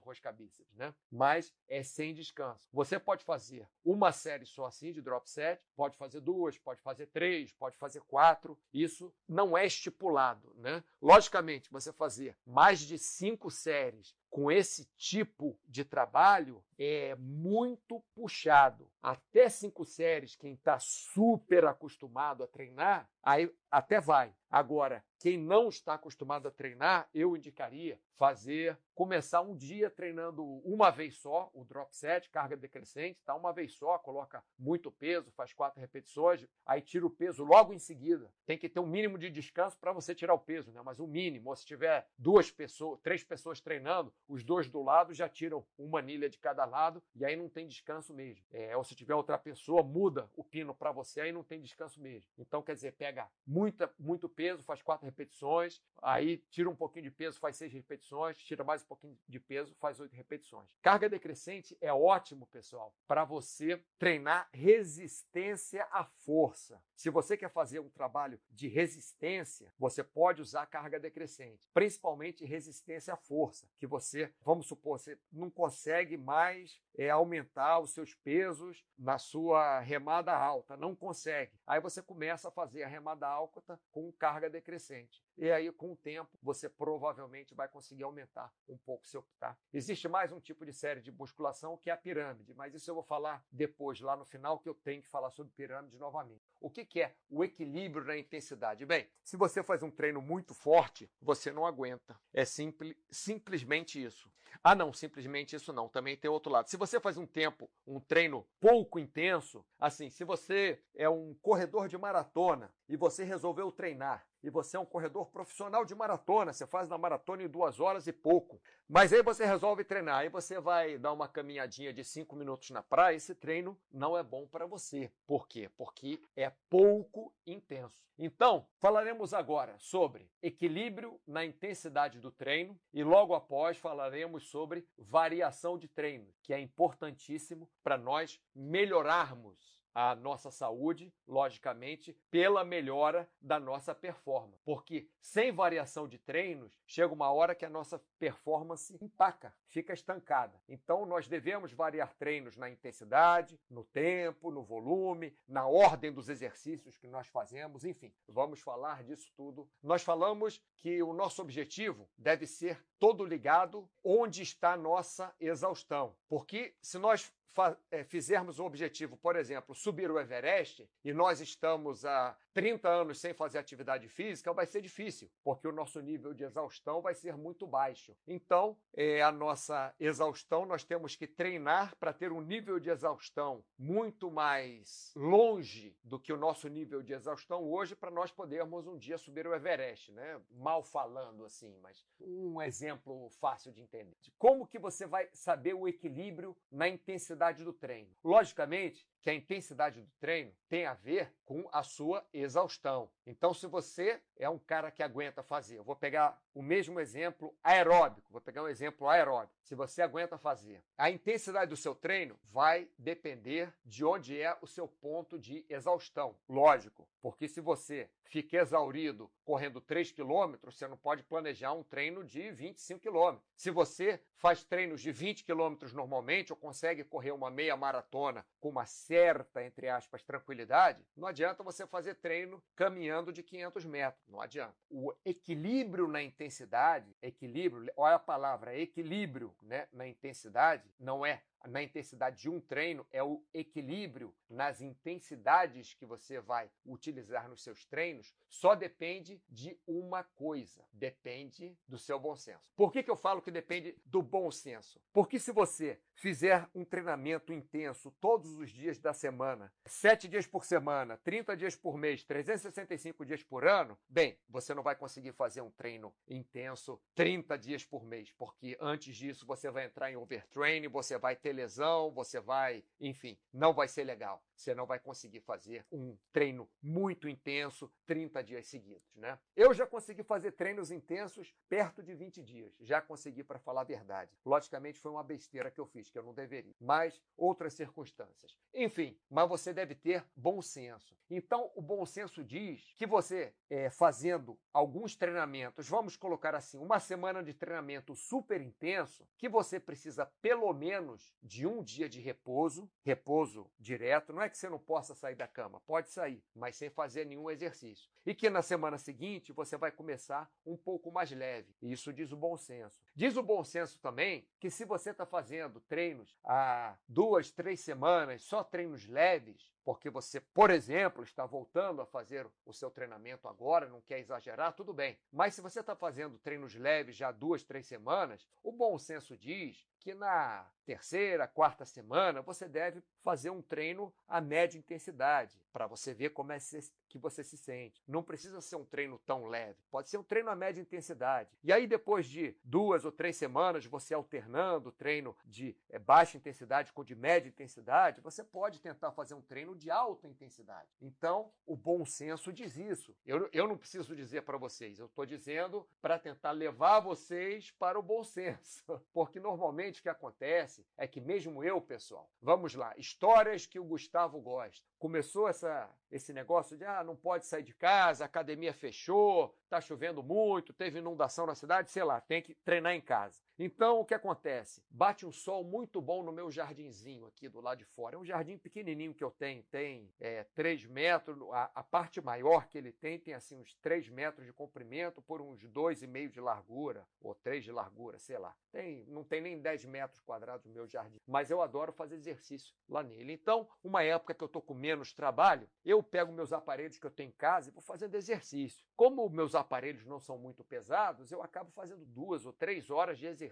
rosca bíceps, né? Mas é sem descanso. Você pode fazer uma série só assim de drop set, pode fazer duas, pode fazer três, pode fazer quatro. Isso não é estipulado, né? Logicamente, você fazer mais de cinco séries com esse tipo de trabalho é muito puxado. Até cinco séries, quem está super acostumado a treinar, aí até vai. Agora, quem não está acostumado a treinar, eu indicaria fazer, começar um dia treinando uma vez só, o drop set, carga decrescente, tá? Uma vez só, coloca muito peso, faz quatro repetições, aí tira o peso logo em seguida. Tem que ter um mínimo de descanso para você tirar o peso, né? Mas o um mínimo, ou se tiver duas pessoas, três pessoas treinando, os dois do lado já tiram uma anilha de cada cada lado e aí não tem descanso mesmo. É, ou se tiver outra pessoa, muda o pino para você, aí não tem descanso mesmo. Então, quer dizer, pega muita, muito peso, faz quatro repetições, aí tira um pouquinho de peso, faz seis repetições, tira mais um pouquinho de peso, faz oito repetições. Carga decrescente é ótimo, pessoal, para você treinar resistência à força. Se você quer fazer um trabalho de resistência, você pode usar carga decrescente, principalmente resistência à força, que você, vamos supor, você não consegue mais é, aumentar os seus pesos na sua remada alta, não consegue. Aí você começa a fazer a remada alta com carga decrescente. E aí, com o tempo, você provavelmente vai conseguir aumentar um pouco seu tá? Existe mais um tipo de série de musculação que é a pirâmide, mas isso eu vou falar depois, lá no final, que eu tenho que falar sobre pirâmide novamente. O que, que é o equilíbrio na intensidade? Bem, se você faz um treino muito forte, você não aguenta. É simples, simplesmente isso. Ah, não, simplesmente isso não. Também tem outro lado. Se você faz um tempo, um treino pouco intenso, assim, se você é um corredor de maratona e você resolveu treinar e você é um corredor profissional de maratona, você faz na maratona em duas horas e pouco. Mas aí você resolve treinar, aí você vai dar uma caminhadinha de cinco minutos na praia, esse treino não é bom para você. Por quê? Porque é pouco intenso. Então, falaremos agora sobre equilíbrio na intensidade do treino e logo após falaremos sobre variação de treino, que é importantíssimo para nós melhorarmos a nossa saúde, logicamente, pela melhora da nossa performance. Porque sem variação de treinos, chega uma hora que a nossa performance empaca, fica estancada. Então, nós devemos variar treinos na intensidade, no tempo, no volume, na ordem dos exercícios que nós fazemos, enfim, vamos falar disso tudo. Nós falamos que o nosso objetivo deve ser todo ligado onde está a nossa exaustão. Porque se nós fizermos o objetivo, por exemplo, subir o Everest, e nós estamos há 30 anos sem fazer atividade física, vai ser difícil, porque o nosso nível de exaustão vai ser muito baixo. Então, é, a nossa exaustão, nós temos que treinar para ter um nível de exaustão muito mais longe do que o nosso nível de exaustão hoje, para nós podermos um dia subir o Everest, né? Mal falando assim, mas um exemplo fácil de entender. Como que você vai saber o equilíbrio na intensidade do treino. Logicamente que a intensidade do treino tem a ver com a sua exaustão. Então, se você é um cara que aguenta fazer, eu vou pegar o mesmo exemplo aeróbico, vou pegar um exemplo aeróbico. Se você aguenta fazer, a intensidade do seu treino vai depender de onde é o seu ponto de exaustão. Lógico, porque se você fica exaurido correndo 3 km, você não pode planejar um treino de 25 km. Se você faz treinos de 20 km normalmente ou consegue correr uma meia maratona com uma certa, entre aspas, tranquilidade, não adianta você fazer treino caminhando de 500 metros. Não adianta. O equilíbrio na intensidade, equilíbrio, olha a palavra, equilíbrio né, na intensidade, não é na intensidade de um treino é o equilíbrio nas intensidades que você vai utilizar nos seus treinos, só depende de uma coisa: depende do seu bom senso. Por que, que eu falo que depende do bom senso? Porque se você fizer um treinamento intenso todos os dias da semana, sete dias por semana, 30 dias por mês, 365 dias por ano, bem, você não vai conseguir fazer um treino intenso 30 dias por mês, porque antes disso você vai entrar em overtraining, você vai ter lesão, você vai, enfim, não vai ser legal. Você não vai conseguir fazer um treino muito intenso 30 dias seguidos, né? Eu já consegui fazer treinos intensos perto de 20 dias. Já consegui para falar a verdade. Logicamente foi uma besteira que eu fiz, que eu não deveria, mas outras circunstâncias. Enfim, mas você deve ter bom senso. Então, o bom senso diz que você é, fazendo alguns treinamentos, vamos colocar assim, uma semana de treinamento super intenso, que você precisa pelo menos de um dia de repouso, repouso direto, não é que você não possa sair da cama, pode sair, mas sem fazer nenhum exercício. E que na semana seguinte você vai começar um pouco mais leve. Isso diz o bom senso. Diz o bom senso também que se você está fazendo treinos há duas, três semanas, só treinos leves, porque você, por exemplo, está voltando a fazer o seu treinamento agora, não quer exagerar, tudo bem. Mas se você está fazendo treinos leves já duas, três semanas, o bom senso diz que na terceira, quarta semana você deve fazer um treino a média intensidade, para você ver como é que você se sente. Não precisa ser um treino tão leve. Pode ser um treino a média intensidade. E aí, depois de duas ou três semanas, você alternando treino de é, baixa intensidade com de média intensidade, você pode tentar fazer um treino de alta intensidade. Então, o bom senso diz isso. Eu, eu não preciso dizer para vocês, eu estou dizendo para tentar levar vocês para o bom senso. Porque normalmente o que acontece é que, mesmo eu, pessoal, vamos lá, histórias que o Gustavo gosta. Começou essa, esse negócio de ah, não pode sair de casa, a academia fechou, está chovendo muito, teve inundação na cidade, sei lá, tem que treinar em casa. Então, o que acontece? Bate um sol muito bom no meu jardinzinho aqui do lado de fora. É um jardim pequenininho que eu tenho, tem é, 3 metros, a, a, parte maior que ele tem tem assim uns 3 metros de comprimento por uns 2,5 de largura, ou 3 de largura, sei lá. Tem, não tem nem 10 metros quadrados no meu jardim, mas eu adoro fazer exercício lá nele. Então, uma época que eu estou com menos trabalho, eu pego meus aparelhos que eu tenho em casa e vou fazendo exercício. Como meus aparelhos não são muito pesados, eu acabo fazendo duas ou três horas de exercício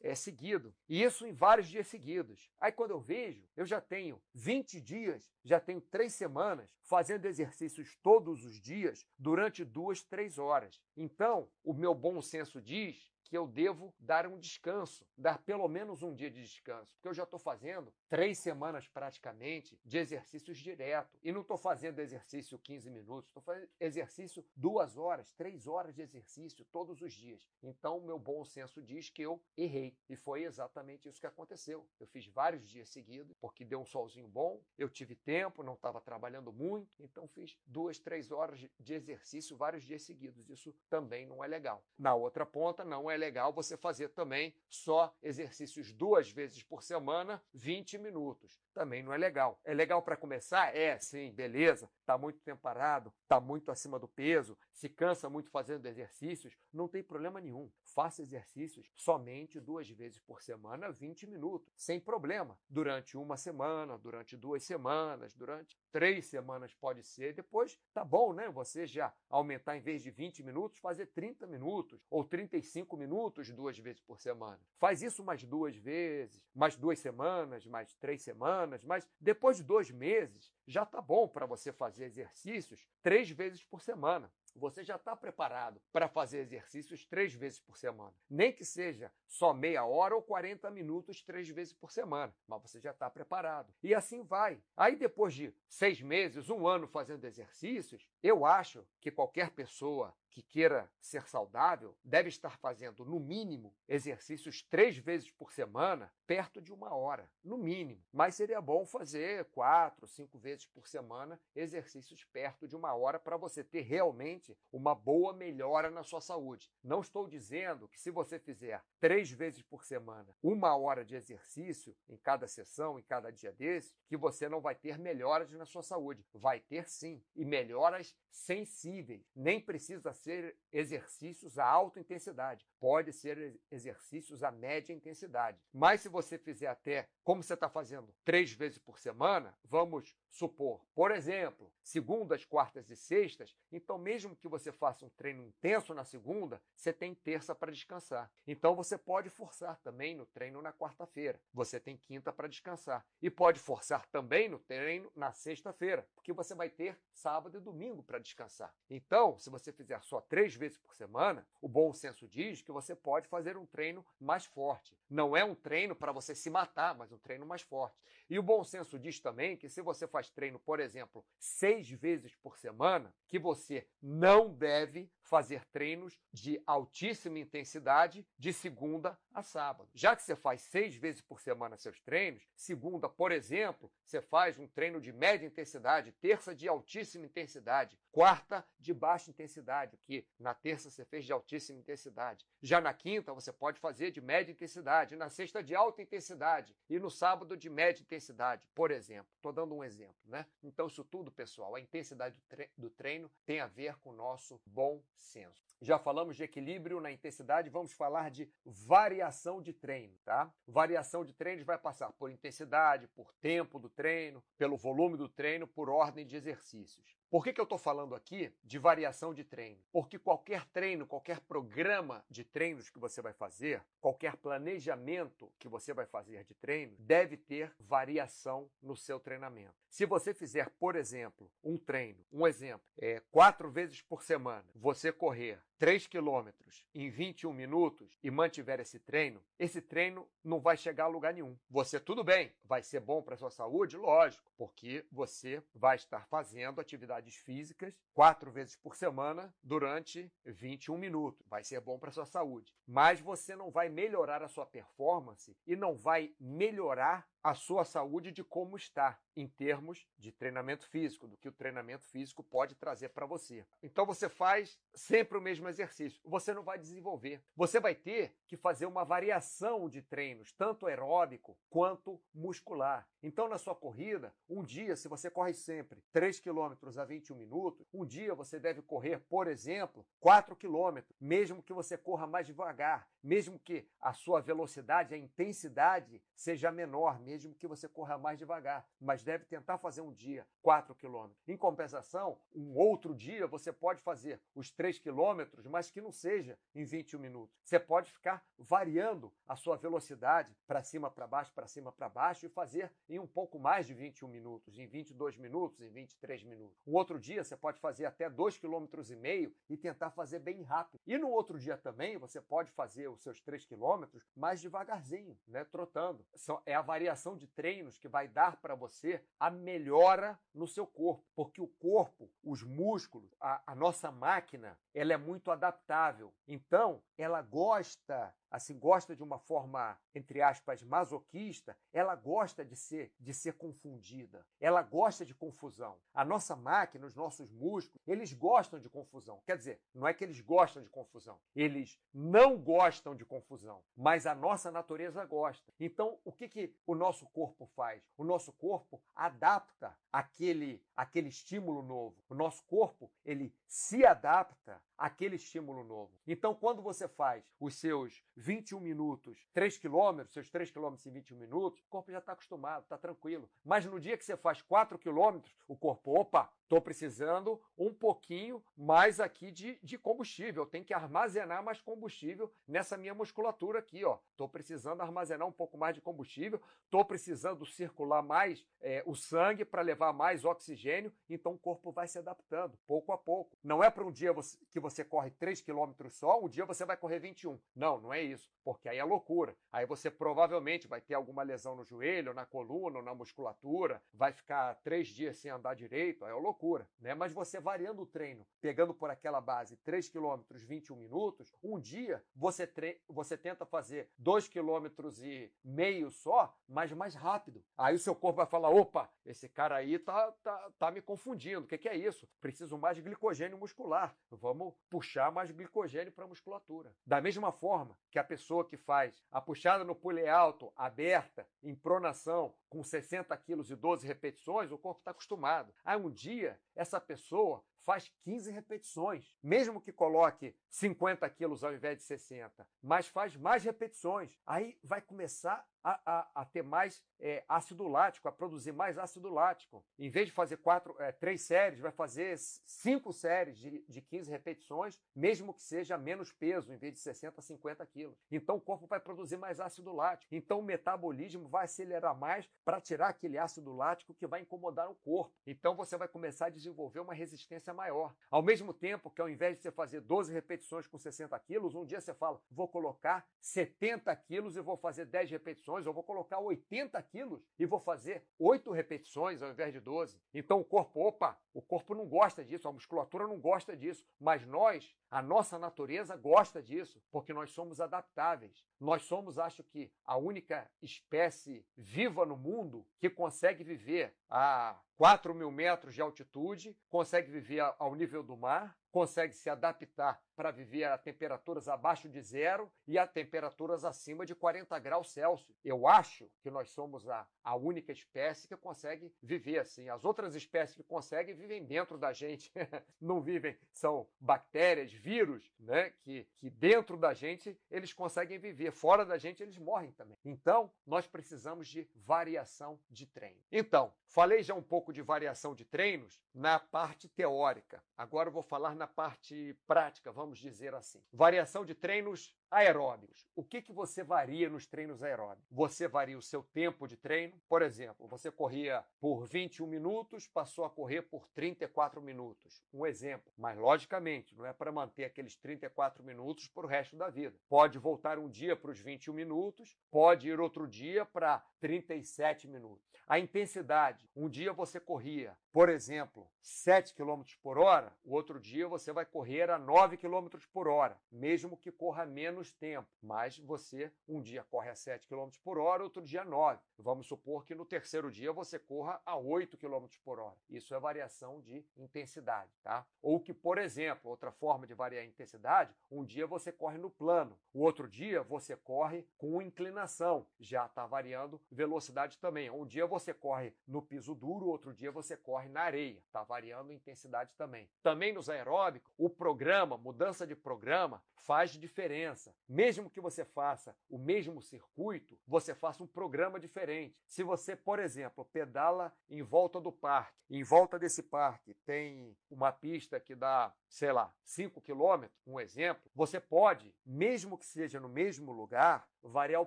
é, seguido. E isso em vários dias seguidos. Aí quando eu vejo, eu já tenho 20 dias, já tenho três semanas fazendo exercícios todos os dias durante duas, três horas. Então, o meu bom senso diz que eu devo dar um descanso, dar pelo menos um dia de descanso, porque eu já estou fazendo três semanas praticamente de exercícios direto e não estou fazendo exercício 15 minutos, estou fazendo exercício duas horas, três horas de exercício todos os dias. Então, meu bom senso diz que eu errei e foi exatamente isso que aconteceu. Eu fiz vários dias seguidos porque deu um solzinho bom, eu tive tempo, não estava trabalhando muito, então fiz duas, três horas de exercício vários dias seguidos. Isso também não é legal. Na outra ponta, não é legal você fazer também só exercícios duas vezes por semana, 20 minutos. Também não é legal. É legal para começar? É, sim, beleza. Está muito tempo parado, está muito acima do peso, se cansa muito fazendo exercícios, não tem problema nenhum. Faça exercícios somente duas vezes por semana, 20 minutos, sem problema. Durante uma semana, durante duas semanas, durante três semanas pode ser. Depois tá bom, né? Você já aumentar em vez de 20 minutos, fazer 30 minutos ou 35 minutos duas vezes por semana. Faz isso mais duas vezes, mais duas semanas, mais três semanas, mas depois de dois meses já tá bom para você fazer exercícios três vezes por semana você já está preparado para fazer exercícios três vezes por semana. Nem que seja só meia hora ou 40 minutos três vezes por semana, mas você já está preparado. E assim vai. Aí depois de seis meses, um ano fazendo exercícios, eu acho que qualquer pessoa que queira ser saudável deve estar fazendo, no mínimo, exercícios três vezes por semana, perto de uma hora, no mínimo. Mas seria bom fazer quatro, cinco vezes por semana exercícios perto de uma hora para você ter realmente uma boa melhora na sua saúde. Não estou dizendo que se você fizer três vezes por semana uma hora de exercício em cada sessão, em cada dia desse, que você não vai ter melhoras na sua saúde. Vai ter sim, e melhoras sensíveis. Nem precisa ser exercícios a alta intensidade, pode ser exercícios a média intensidade. Mas se você fizer até como você está fazendo três vezes por semana, vamos supor, por exemplo, segundas, quartas e sextas, então mesmo que você faça um treino intenso na segunda, você tem terça para descansar. Então você pode forçar também no treino na quarta-feira. Você tem quinta para descansar. E pode forçar também no treino na sexta-feira, porque você vai ter sábado e domingo para descansar. Então, se você fizer só três vezes por semana, o bom senso diz que você pode fazer um treino mais forte. Não é um treino para você se matar, mas um treino mais forte. E o bom senso diz também que se você faz treino, por exemplo, seis vezes por semana, que você não deve fazer treinos de altíssima intensidade de segunda a sábado. Já que você faz seis vezes por semana seus treinos, segunda, por exemplo, você faz um treino de média intensidade, terça de altíssima intensidade, quarta de baixa intensidade, que na terça você fez de altíssima intensidade. Já na quinta você pode fazer de média intensidade, na sexta de alta intensidade e no sábado de média intensidade, por exemplo. Estou dando um exemplo, né? Então isso tudo, pessoal, a intensidade do treino tem a ver com o nosso bom senso. Já falamos de equilíbrio na intensidade, vamos falar de variação de treino, tá? Variação de treinos vai passar por intensidade, por tempo do treino, pelo volume do treino, por ordem de exercícios. Por que, que eu estou falando aqui de variação de treino? Porque qualquer treino, qualquer programa de treinos que você vai fazer, qualquer planejamento que você vai fazer de treino, deve ter variação no seu treinamento. Se você fizer, por exemplo, um treino, um exemplo, é, quatro vezes por semana, você correr 3 quilômetros em 21 minutos e mantiver esse treino, esse treino não vai chegar a lugar nenhum. Você, tudo bem, vai ser bom para a sua saúde? Lógico, porque você vai estar fazendo atividades físicas quatro vezes por semana durante 21 minutos. Vai ser bom para a sua saúde. Mas você não vai melhorar a sua performance e não vai melhorar a sua saúde de como está em termos de treinamento físico, do que o treinamento físico pode trazer para você. Então você faz sempre o mesmo exercício, você não vai desenvolver. Você vai ter que fazer uma variação de treinos, tanto aeróbico quanto muscular. Então na sua corrida, um dia se você corre sempre 3 km a 21 minutos, um dia você deve correr, por exemplo, 4 km, mesmo que você corra mais devagar, mesmo que a sua velocidade, a intensidade seja menor, mesmo que você corra mais devagar, mas deve tentar fazer um dia 4 km. Em compensação, um outro dia você pode fazer os 3 km, mas que não seja em 21 minutos. Você pode ficar variando a sua velocidade para cima, para baixo, para cima, para baixo e fazer em um pouco mais de 21 minutos, em 22 minutos, em 23 minutos. Um outro dia você pode fazer até 2,5 km e tentar fazer bem rápido. E no outro dia também você pode fazer os seus 3 km mais devagarzinho, né, trotando. É a variação de treinos que vai dar para você a melhora no seu corpo, porque o corpo, os músculos, a, a nossa máquina, ela é muito adaptável. Então, ela gosta assim gosta de uma forma entre aspas masoquista, ela gosta de ser de ser confundida. Ela gosta de confusão. A nossa máquina, os nossos músculos, eles gostam de confusão. Quer dizer, não é que eles gostam de confusão. Eles não gostam de confusão, mas a nossa natureza gosta. Então, o que que o nosso corpo faz? O nosso corpo adapta aquele aquele estímulo novo. O nosso corpo, ele se adapta àquele estímulo novo. Então, quando você faz os seus 21 minutos, 3 quilômetros, seus 3 quilômetros em 21 minutos, o corpo já está acostumado, está tranquilo. Mas no dia que você faz 4 quilômetros, o corpo, opa, estou precisando um pouquinho mais aqui de, de combustível. Eu tenho que armazenar mais combustível nessa minha musculatura aqui, ó. Estou precisando armazenar um pouco mais de combustível, estou precisando circular mais é, o sangue para levar mais oxigênio, então o corpo vai se adaptando, pouco a pouco. Não é para um dia você, que você corre 3 quilômetros só, um dia você vai correr 21. Não, não é isso, porque aí é loucura. Aí você provavelmente vai ter alguma lesão no joelho, na coluna, na musculatura, vai ficar três dias sem andar direito, aí é loucura. Né? Mas você variando o treino, pegando por aquela base 3 quilômetros 21 minutos, um dia você, tre você tenta fazer 2 quilômetros e meio só, mas mais rápido. Aí o seu corpo vai falar, opa, esse cara aí tá, tá, tá me confundindo, o que, que é isso? Preciso mais glicogênio muscular, vamos puxar mais glicogênio para a musculatura. Da mesma forma que a pessoa que faz a puxada no pule alto, aberta, em pronação, com 60 quilos e 12 repetições, o corpo está acostumado. Aí um dia, essa pessoa faz 15 repetições, mesmo que coloque 50 quilos ao invés de 60, mas faz mais repetições. Aí vai começar a, a, a ter mais é, ácido lático, a produzir mais ácido lático. Em vez de fazer quatro, é, três séries, vai fazer cinco séries de, de 15 repetições, mesmo que seja menos peso, em vez de 60 a 50 quilos. Então o corpo vai produzir mais ácido lático. Então o metabolismo vai acelerar mais para tirar aquele ácido lático que vai incomodar o corpo. Então você vai começar a desenvolver uma resistência maior. Ao mesmo tempo que ao invés de você fazer 12 repetições com 60 quilos, um dia você fala, vou colocar 70 quilos e vou fazer 10 repetições, ou vou colocar 80 quilos e vou fazer 8 repetições ao invés de 12. Então o corpo, opa, o corpo não gosta disso, a musculatura não gosta disso, mas nós, a nossa natureza gosta disso, porque nós somos adaptáveis. Nós somos, acho que, a única espécie viva no mundo que consegue viver a 4 mil metros de altitude, consegue viver ao nível do mar, consegue se adaptar para viver a temperaturas abaixo de zero e a temperaturas acima de 40 graus Celsius. Eu acho que nós somos a, a única espécie que consegue viver assim. As outras espécies que conseguem vivem dentro da gente, não vivem, são bactérias, vírus, né? Que, que dentro da gente eles conseguem viver, fora da gente eles morrem também. Então, nós precisamos de variação de treino. Então, falei já um pouco de variação de treinos na parte teórica. Agora eu vou falar na parte prática, vamos dizer assim. Variação de treinos aeróbicos. O que, que você varia nos treinos aeróbicos? Você varia o seu tempo de treino. Por exemplo, você corria por 21 minutos, passou a correr por 34 minutos. Um exemplo. Mas, logicamente, não é para manter aqueles 34 minutos para o resto da vida. Pode voltar um dia para os 21 minutos, pode ir outro dia para 37 minutos. A intensidade. Um dia você corria, por exemplo, 7 km por hora, o outro dia você vai correr a 9 km por hora, mesmo que corra menos tempo. Mas você um dia corre a 7 km por hora, outro dia a 9. Vamos supor que no terceiro dia você corra a 8 km por hora. Isso é variação de intensidade, tá? Ou que, por exemplo, outra forma de variar a intensidade, um dia você corre no plano, o outro dia você corre com inclinação, já está variando velocidade também. Um dia você corre no piso duro, outro dia você corre na areia. Está variando intensidade também. Também nos aeróbicos, o programa, mudança de programa, faz diferença. Mesmo que você faça o mesmo circuito, você faça um programa diferente. Se você, por exemplo, pedala em volta do parque, em volta desse parque tem uma pista que dá, sei lá, 5 quilômetros, um exemplo, você pode, mesmo que seja no mesmo lugar, variar o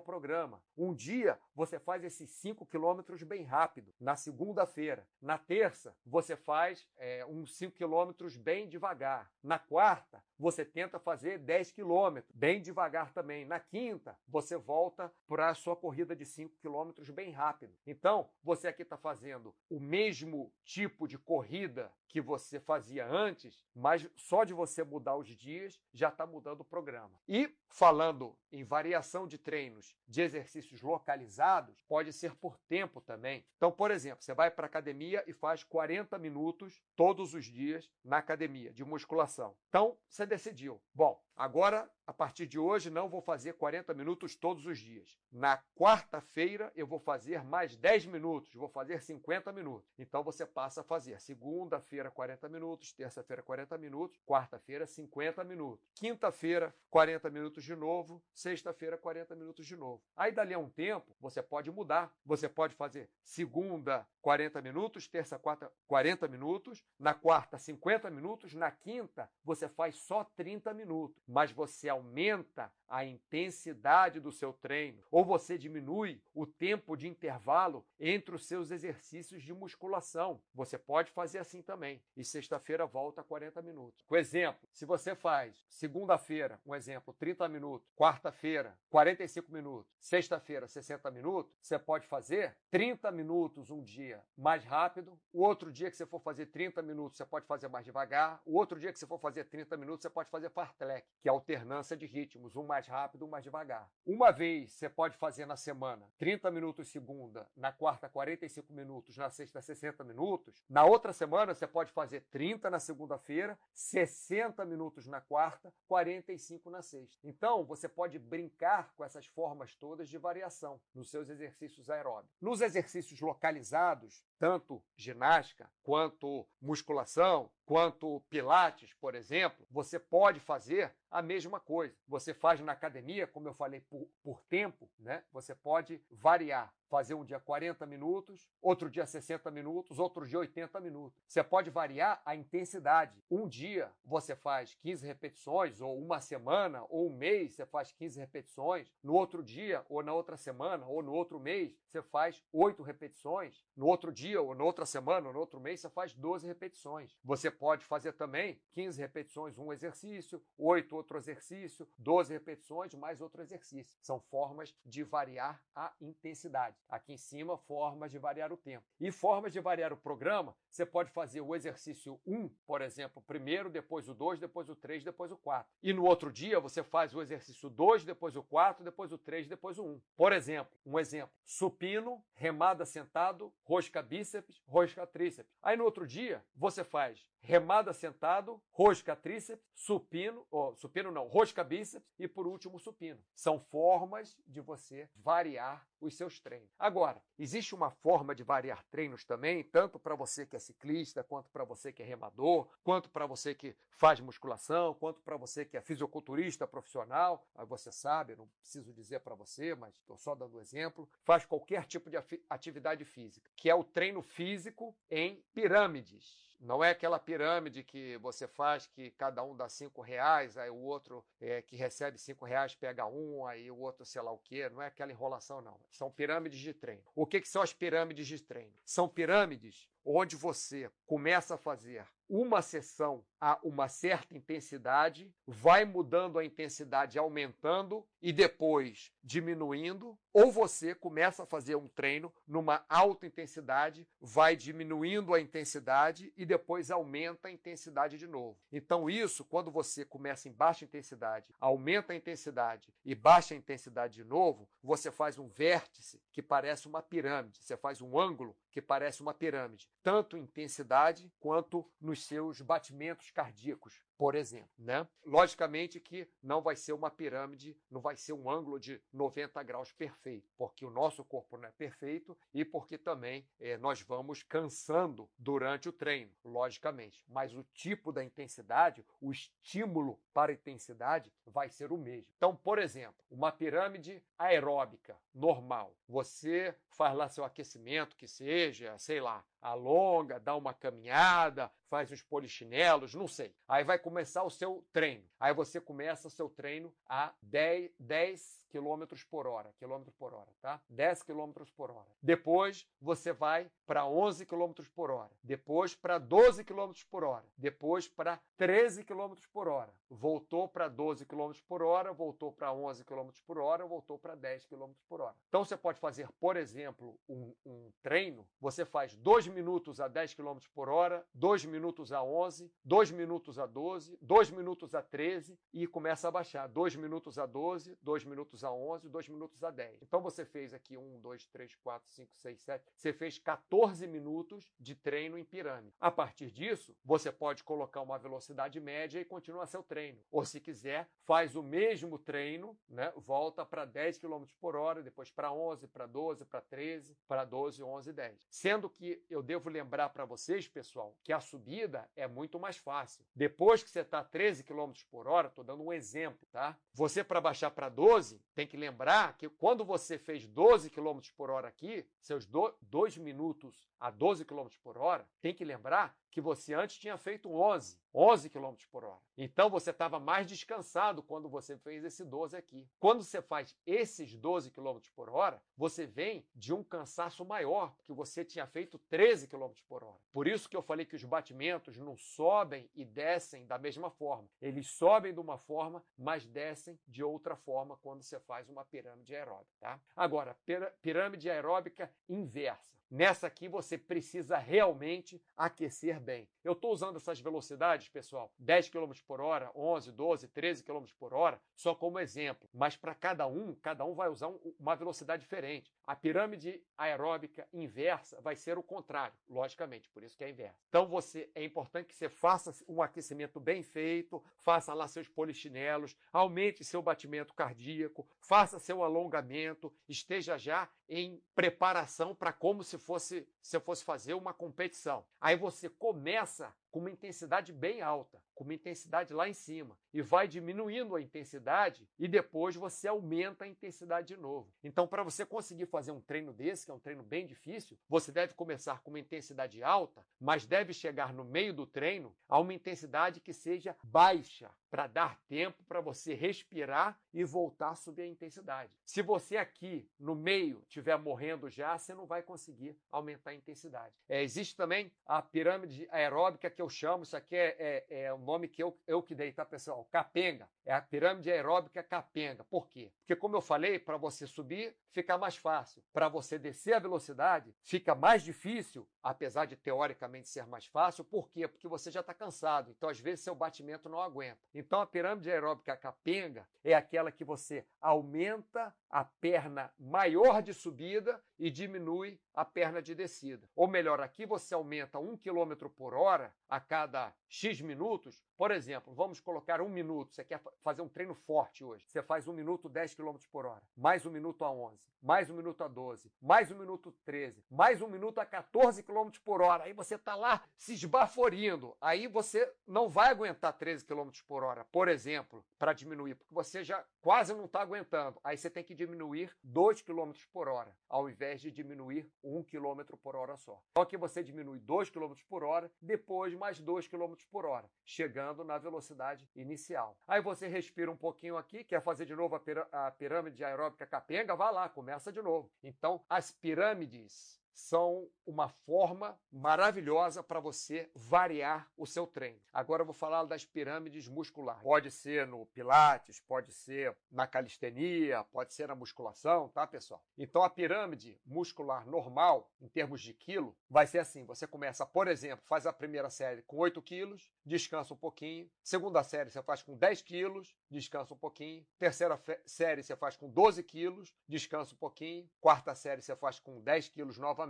programa. Um dia você faz esses 5 quilômetros bem rápido, na segunda-feira. Na terça, você faz é, uns 5 quilômetros bem devagar. Na quarta, você tenta fazer 10 quilômetros, bem devagar também. Na quinta, você volta para a sua corrida de 5 quilômetros bem rápido. Então, você aqui está fazendo o mesmo tipo de corrida que você fazia antes, mas só de você mudar os dias já está mudando o programa. E falando em variação de treinos de exercícios localizados, pode ser por tempo também. Então, por exemplo, você vai para a academia e faz 40 minutos todos os dias na academia de musculação. Então, você decidiu, bom, Agora, a partir de hoje, não vou fazer 40 minutos todos os dias. Na quarta-feira, eu vou fazer mais 10 minutos, vou fazer 50 minutos. Então, você passa a fazer segunda-feira, 40 minutos, terça-feira, 40 minutos, quarta-feira, 50 minutos, quinta-feira, 40 minutos de novo, sexta-feira, 40 minutos de novo. Aí, dali a um tempo, você pode mudar. Você pode fazer segunda, 40 minutos, terça, quarta, 40 minutos, na quarta, 50 minutos, na quinta, você faz só 30 minutos mas você aumenta a intensidade do seu treino, ou você diminui o tempo de intervalo entre os seus exercícios de musculação. Você pode fazer assim também. E sexta-feira volta a 40 minutos. Com exemplo, se você faz segunda-feira, um exemplo, 30 minutos, quarta-feira, 45 minutos, sexta-feira, 60 minutos, você pode fazer 30 minutos um dia mais rápido, o outro dia que você for fazer 30 minutos, você pode fazer mais devagar, o outro dia que você for fazer 30 minutos, você pode fazer fartlek, que é alternância de ritmos, um mais rápido, um mais devagar. Uma vez você pode fazer na semana 30 minutos segunda, na quarta 45 minutos, na sexta 60 minutos. Na outra semana você pode fazer 30 na segunda-feira, 60 minutos na quarta, 45 na sexta. Então você pode brincar com essas formas todas de variação nos seus exercícios aeróbicos. Nos exercícios localizados, dados tanto ginástica quanto musculação, quanto pilates, por exemplo, você pode fazer a mesma coisa. Você faz na academia, como eu falei, por, por tempo, né? Você pode variar fazer um dia 40 minutos, outro dia 60 minutos, outro dia 80 minutos. Você pode variar a intensidade. Um dia você faz 15 repetições, ou uma semana, ou um mês você faz 15 repetições. No outro dia, ou na outra semana, ou no outro mês, você faz 8 repetições. No outro dia, ou na outra semana, ou no outro mês, você faz 12 repetições. Você pode fazer também 15 repetições um exercício, 8 outro exercício, 12 repetições, mais outro exercício. São formas de variar a intensidade. Aqui em cima, formas de variar o tempo. E formas de variar o programa, você pode fazer o exercício 1, por exemplo, primeiro, depois o 2, depois o 3, depois o 4. E no outro dia, você faz o exercício 2, depois o 4, depois o 3, depois o 1. Por exemplo, um exemplo, supino, remada sentado, rosca bíceps, rosca tríceps. Aí no outro dia, você faz remada sentado, rosca tríceps, supino, ou supino não, rosca bíceps e por último supino. São formas de você variar os seus treinos. Agora, existe uma forma de variar treinos também, tanto para você que é ciclista, quanto para você que é remador, quanto para você que faz musculação, quanto para você que é fisiculturista profissional. Você sabe, não preciso dizer para você, mas estou só dando exemplo. Faz qualquer tipo de atividade física, que é o treino físico em pirâmides. Não é aquela pirâmide que você faz que cada um dá cinco reais, aí o outro é, que recebe cinco reais pega um, aí o outro sei lá o quê. Não é aquela enrolação, não. São pirâmides de treino. O que, que são as pirâmides de treino? São pirâmides onde você começa a fazer uma sessão a uma certa intensidade, vai mudando a intensidade, aumentando e depois diminuindo, ou você começa a fazer um treino numa alta intensidade, vai diminuindo a intensidade e depois aumenta a intensidade de novo. Então, isso, quando você começa em baixa intensidade, aumenta a intensidade e baixa a intensidade de novo, você faz um vértice que parece uma pirâmide, você faz um ângulo que parece uma pirâmide, tanto em intensidade quanto nos seus batimentos cardíacos por exemplo. Né? Logicamente que não vai ser uma pirâmide, não vai ser um ângulo de 90 graus perfeito, porque o nosso corpo não é perfeito e porque também é, nós vamos cansando durante o treino, logicamente. Mas o tipo da intensidade, o estímulo para a intensidade vai ser o mesmo. Então, por exemplo, uma pirâmide aeróbica normal, você faz lá seu aquecimento, que seja, sei lá, alonga, dá uma caminhada, faz uns polichinelos, não sei. Aí vai começar o seu treino. Aí você começa o seu treino a 10, 10 km por hora, quilômetro por hora, tá? 10 km por hora. Depois você vai para 11 km por hora, depois para 12 km por hora, depois para 13 km por hora. Voltou para 12 km por hora, voltou para 11 km por hora, voltou para 10 km por hora. Então você pode fazer, por exemplo, um, um treino, você faz 2 minutos a 10 km por hora, 2 minutos a 11, 2 minutos a 12, 2 minutos a 13 e começa a baixar. 2 minutos a 12, 2 minutos minutos a 11, 2 minutos a 10. Então você fez aqui 1, 2, 3, 4, 5, 6, 7. Você fez 14 minutos de treino em pirâmide. A partir disso, você pode colocar uma velocidade média e continuar seu treino. Ou se quiser, faz o mesmo treino, né? volta para 10 km por hora, depois para 11, para 12, para 13, para 12, 11, 10. Sendo que eu devo lembrar para vocês, pessoal, que a subida é muito mais fácil. Depois que você está 13 km por hora, estou dando um exemplo, tá? Você para baixar para 12, tem que lembrar que quando você fez 12 km por hora aqui, seus 2 minutos a 12 km por hora, tem que lembrar que você antes tinha feito 11, 11 km por hora. Então você estava mais descansado quando você fez esse 12 aqui. Quando você faz esses 12 km por hora, você vem de um cansaço maior, porque você tinha feito 13 km por hora. Por isso que eu falei que os batimentos não sobem e descem da mesma forma. Eles sobem de uma forma, mas descem de outra forma quando você faz uma pirâmide aeróbica. Tá? Agora, pirâmide aeróbica inversa. Nessa aqui você precisa realmente aquecer bem. Eu estou usando essas velocidades, pessoal, 10 km por hora, 11, 12, 13 km por hora, só como exemplo. Mas para cada um, cada um vai usar um, uma velocidade diferente. A pirâmide aeróbica inversa vai ser o contrário, logicamente, por isso que é inversa. Então você é importante que você faça um aquecimento bem feito, faça lá seus polichinelos, aumente seu batimento cardíaco, faça seu alongamento, esteja já em preparação para como se fosse se fosse fazer uma competição. Aí você começa com uma intensidade bem alta, com uma intensidade lá em cima, e vai diminuindo a intensidade e depois você aumenta a intensidade de novo. Então, para você conseguir fazer um treino desse, que é um treino bem difícil, você deve começar com uma intensidade alta, mas deve chegar no meio do treino a uma intensidade que seja baixa, para dar tempo para você respirar e voltar a subir a intensidade. Se você aqui no meio estiver morrendo já, você não vai conseguir aumentar a intensidade. É, existe também a pirâmide aeróbica que eu chamo, isso aqui é, é, é o nome que eu, eu que dei, tá, pessoal? Capenga. É a pirâmide aeróbica capenga. Por quê? Porque, como eu falei, para você subir fica mais fácil. Para você descer a velocidade fica mais difícil, apesar de teoricamente ser mais fácil. Por quê? Porque você já está cansado. Então, às vezes, seu batimento não aguenta. Então, a pirâmide aeróbica capenga é aquela que você aumenta a perna maior de subida e diminui a perna de descida. Ou melhor, aqui você aumenta 1 km por hora a cada X minutos. Por exemplo, vamos colocar um minuto. Você quer fazer um treino forte hoje. Você faz um minuto 10 km por hora, mais um minuto a 11, mais um minuto a 12, mais um minuto 13, mais um minuto a 14 km por hora. Aí você está lá se esbaforindo. Aí você não vai aguentar 13 km por hora, por exemplo, para diminuir, porque você já quase não está aguentando. Aí você tem que diminuir 2 km por hora, ao invés de diminuir 1 km por hora só. Então aqui você diminui 2 km por hora, depois mais 2 km por hora, chegando na velocidade inicial. Aí você respira um pouquinho aqui, quer fazer de novo a, pirâmide aeróbica capenga, vá lá, começa de novo. Então, as pirâmides são uma forma maravilhosa para você variar o seu treino. Agora eu vou falar das pirâmides musculares. Pode ser no pilates, pode ser na calistenia, pode ser na musculação, tá, pessoal? Então a pirâmide muscular normal, em termos de quilo, vai ser assim: você começa, por exemplo, faz a primeira série com 8 quilos, descansa um pouquinho. Segunda série você faz com 10 quilos, descansa um pouquinho. Terceira série você faz com 12 quilos, descansa um pouquinho. Quarta série você faz com 10 quilos novamente,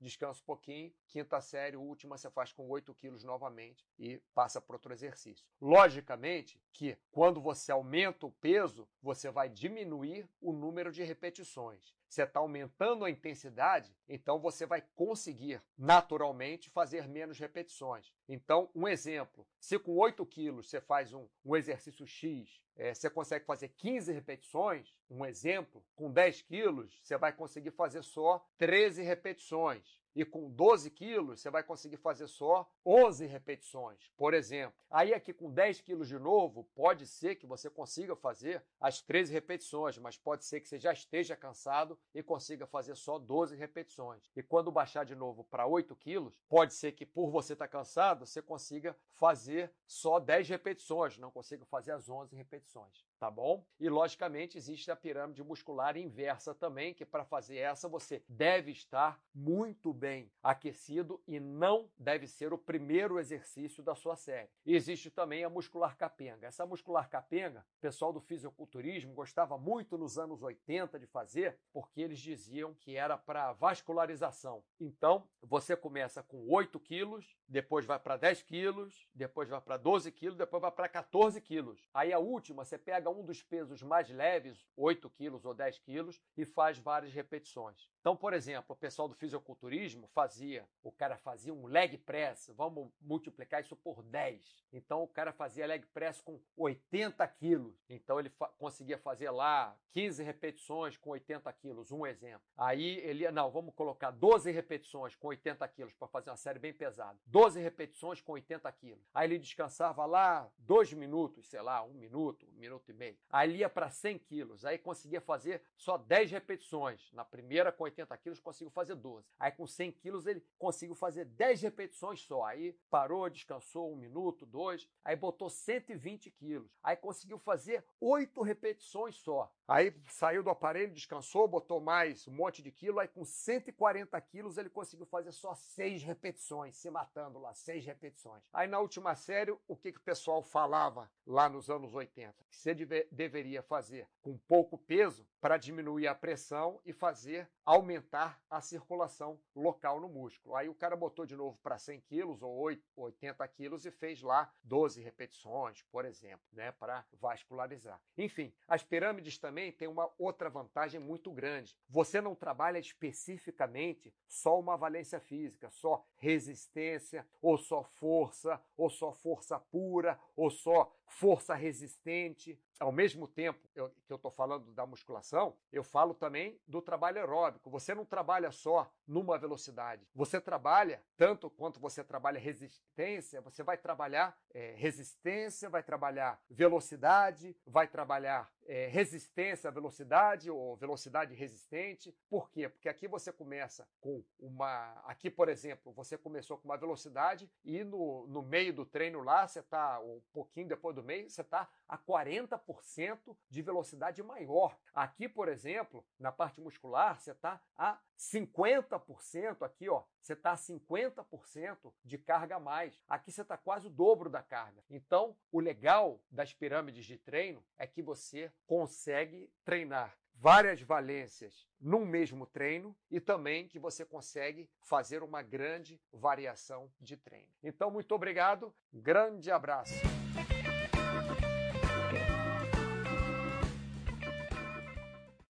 descansa um pouquinho. Quinta série, última, você faz com 8 quilos novamente e passa para outro exercício. Logicamente que quando você aumenta o peso, você vai diminuir o número de repetições você está aumentando a intensidade, então você vai conseguir naturalmente fazer menos repetições. Então, um exemplo: se com 8 quilos você faz um, um exercício X, é, você consegue fazer 15 repetições, um exemplo, com 10 quilos, você vai conseguir fazer só 13 repetições e com 12 quilos você vai conseguir fazer só 11 repetições, por exemplo. Aí aqui com 10 quilos de novo, pode ser que você consiga fazer as 13 repetições, mas pode ser que você já esteja cansado e consiga fazer só 12 repetições. E quando baixar de novo para 8 quilos, pode ser que por você estar tá cansado, você consiga fazer só 10 repetições, não consiga fazer as 11 repetições tá bom? E logicamente existe a pirâmide muscular inversa também, que para fazer essa você deve estar muito bem aquecido e não deve ser o primeiro exercício da sua série. E existe também a muscular capenga. Essa muscular capenga, o pessoal do fisiculturismo gostava muito nos anos 80 de fazer, porque eles diziam que era para vascularização. Então, você começa com 8 quilos, depois vai para 10 quilos, depois vai para 12 quilos, depois vai para 14 quilos. Aí a última, você pega um dos pesos mais leves, 8 quilos ou 10 quilos, e faz várias repetições. Então, por exemplo, o pessoal do fisiculturismo fazia, o cara fazia um leg press, vamos multiplicar isso por 10. Então, o cara fazia leg press com 80 quilos. Então, ele fa conseguia fazer lá 15 repetições com 80 quilos, um exemplo. Aí ele, não, vamos colocar 12 repetições com 80 quilos para fazer uma série bem pesada. 12 repetições com 80 quilos. Aí ele descansava lá dois minutos, sei lá, um minuto, um minuto e meio. Aí ele ia para 100 quilos. Aí conseguia fazer só 10 repetições. Na primeira com 80 quilos, conseguiu fazer 12. Aí com 100 quilos, ele conseguiu fazer 10 repetições só. Aí parou, descansou um minuto, dois. Aí botou 120 quilos. Aí conseguiu fazer 8 repetições só. Aí saiu do aparelho, descansou, botou mais um monte de quilo. Aí com 140 quilos, ele conseguiu fazer só 6 repetições, se matando lá, 6 repetições. Aí na última série, o que, que o pessoal falava lá nos anos 80? Que você deve, deveria fazer com pouco peso para diminuir a pressão e fazer aumentar a circulação local no músculo. Aí o cara botou de novo para 100 quilos ou 80 quilos e fez lá 12 repetições, por exemplo, né, para vascularizar. Enfim, as pirâmides também têm uma outra vantagem muito grande. Você não trabalha especificamente só uma valência física, só resistência, ou só força, ou só força pura, ou só força resistente. Ao mesmo tempo eu, que eu estou falando da musculação, eu falo também do trabalho aeróbico. Você não trabalha só numa velocidade. Você trabalha, tanto quanto você trabalha resistência, você vai trabalhar é, resistência, vai trabalhar velocidade, vai trabalhar é, resistência à velocidade ou velocidade resistente. Por quê? Porque aqui você começa com uma. Aqui, por exemplo, você começou com uma velocidade e no, no meio do treino lá, você está um pouquinho depois do meio, você está a 40% de velocidade maior. Aqui, por exemplo, na parte muscular, você está a 50% aqui, ó. Você está a 50% de carga a mais. Aqui você está quase o dobro da carga. Então, o legal das pirâmides de treino é que você consegue treinar várias valências num mesmo treino e também que você consegue fazer uma grande variação de treino. Então, muito obrigado, grande abraço.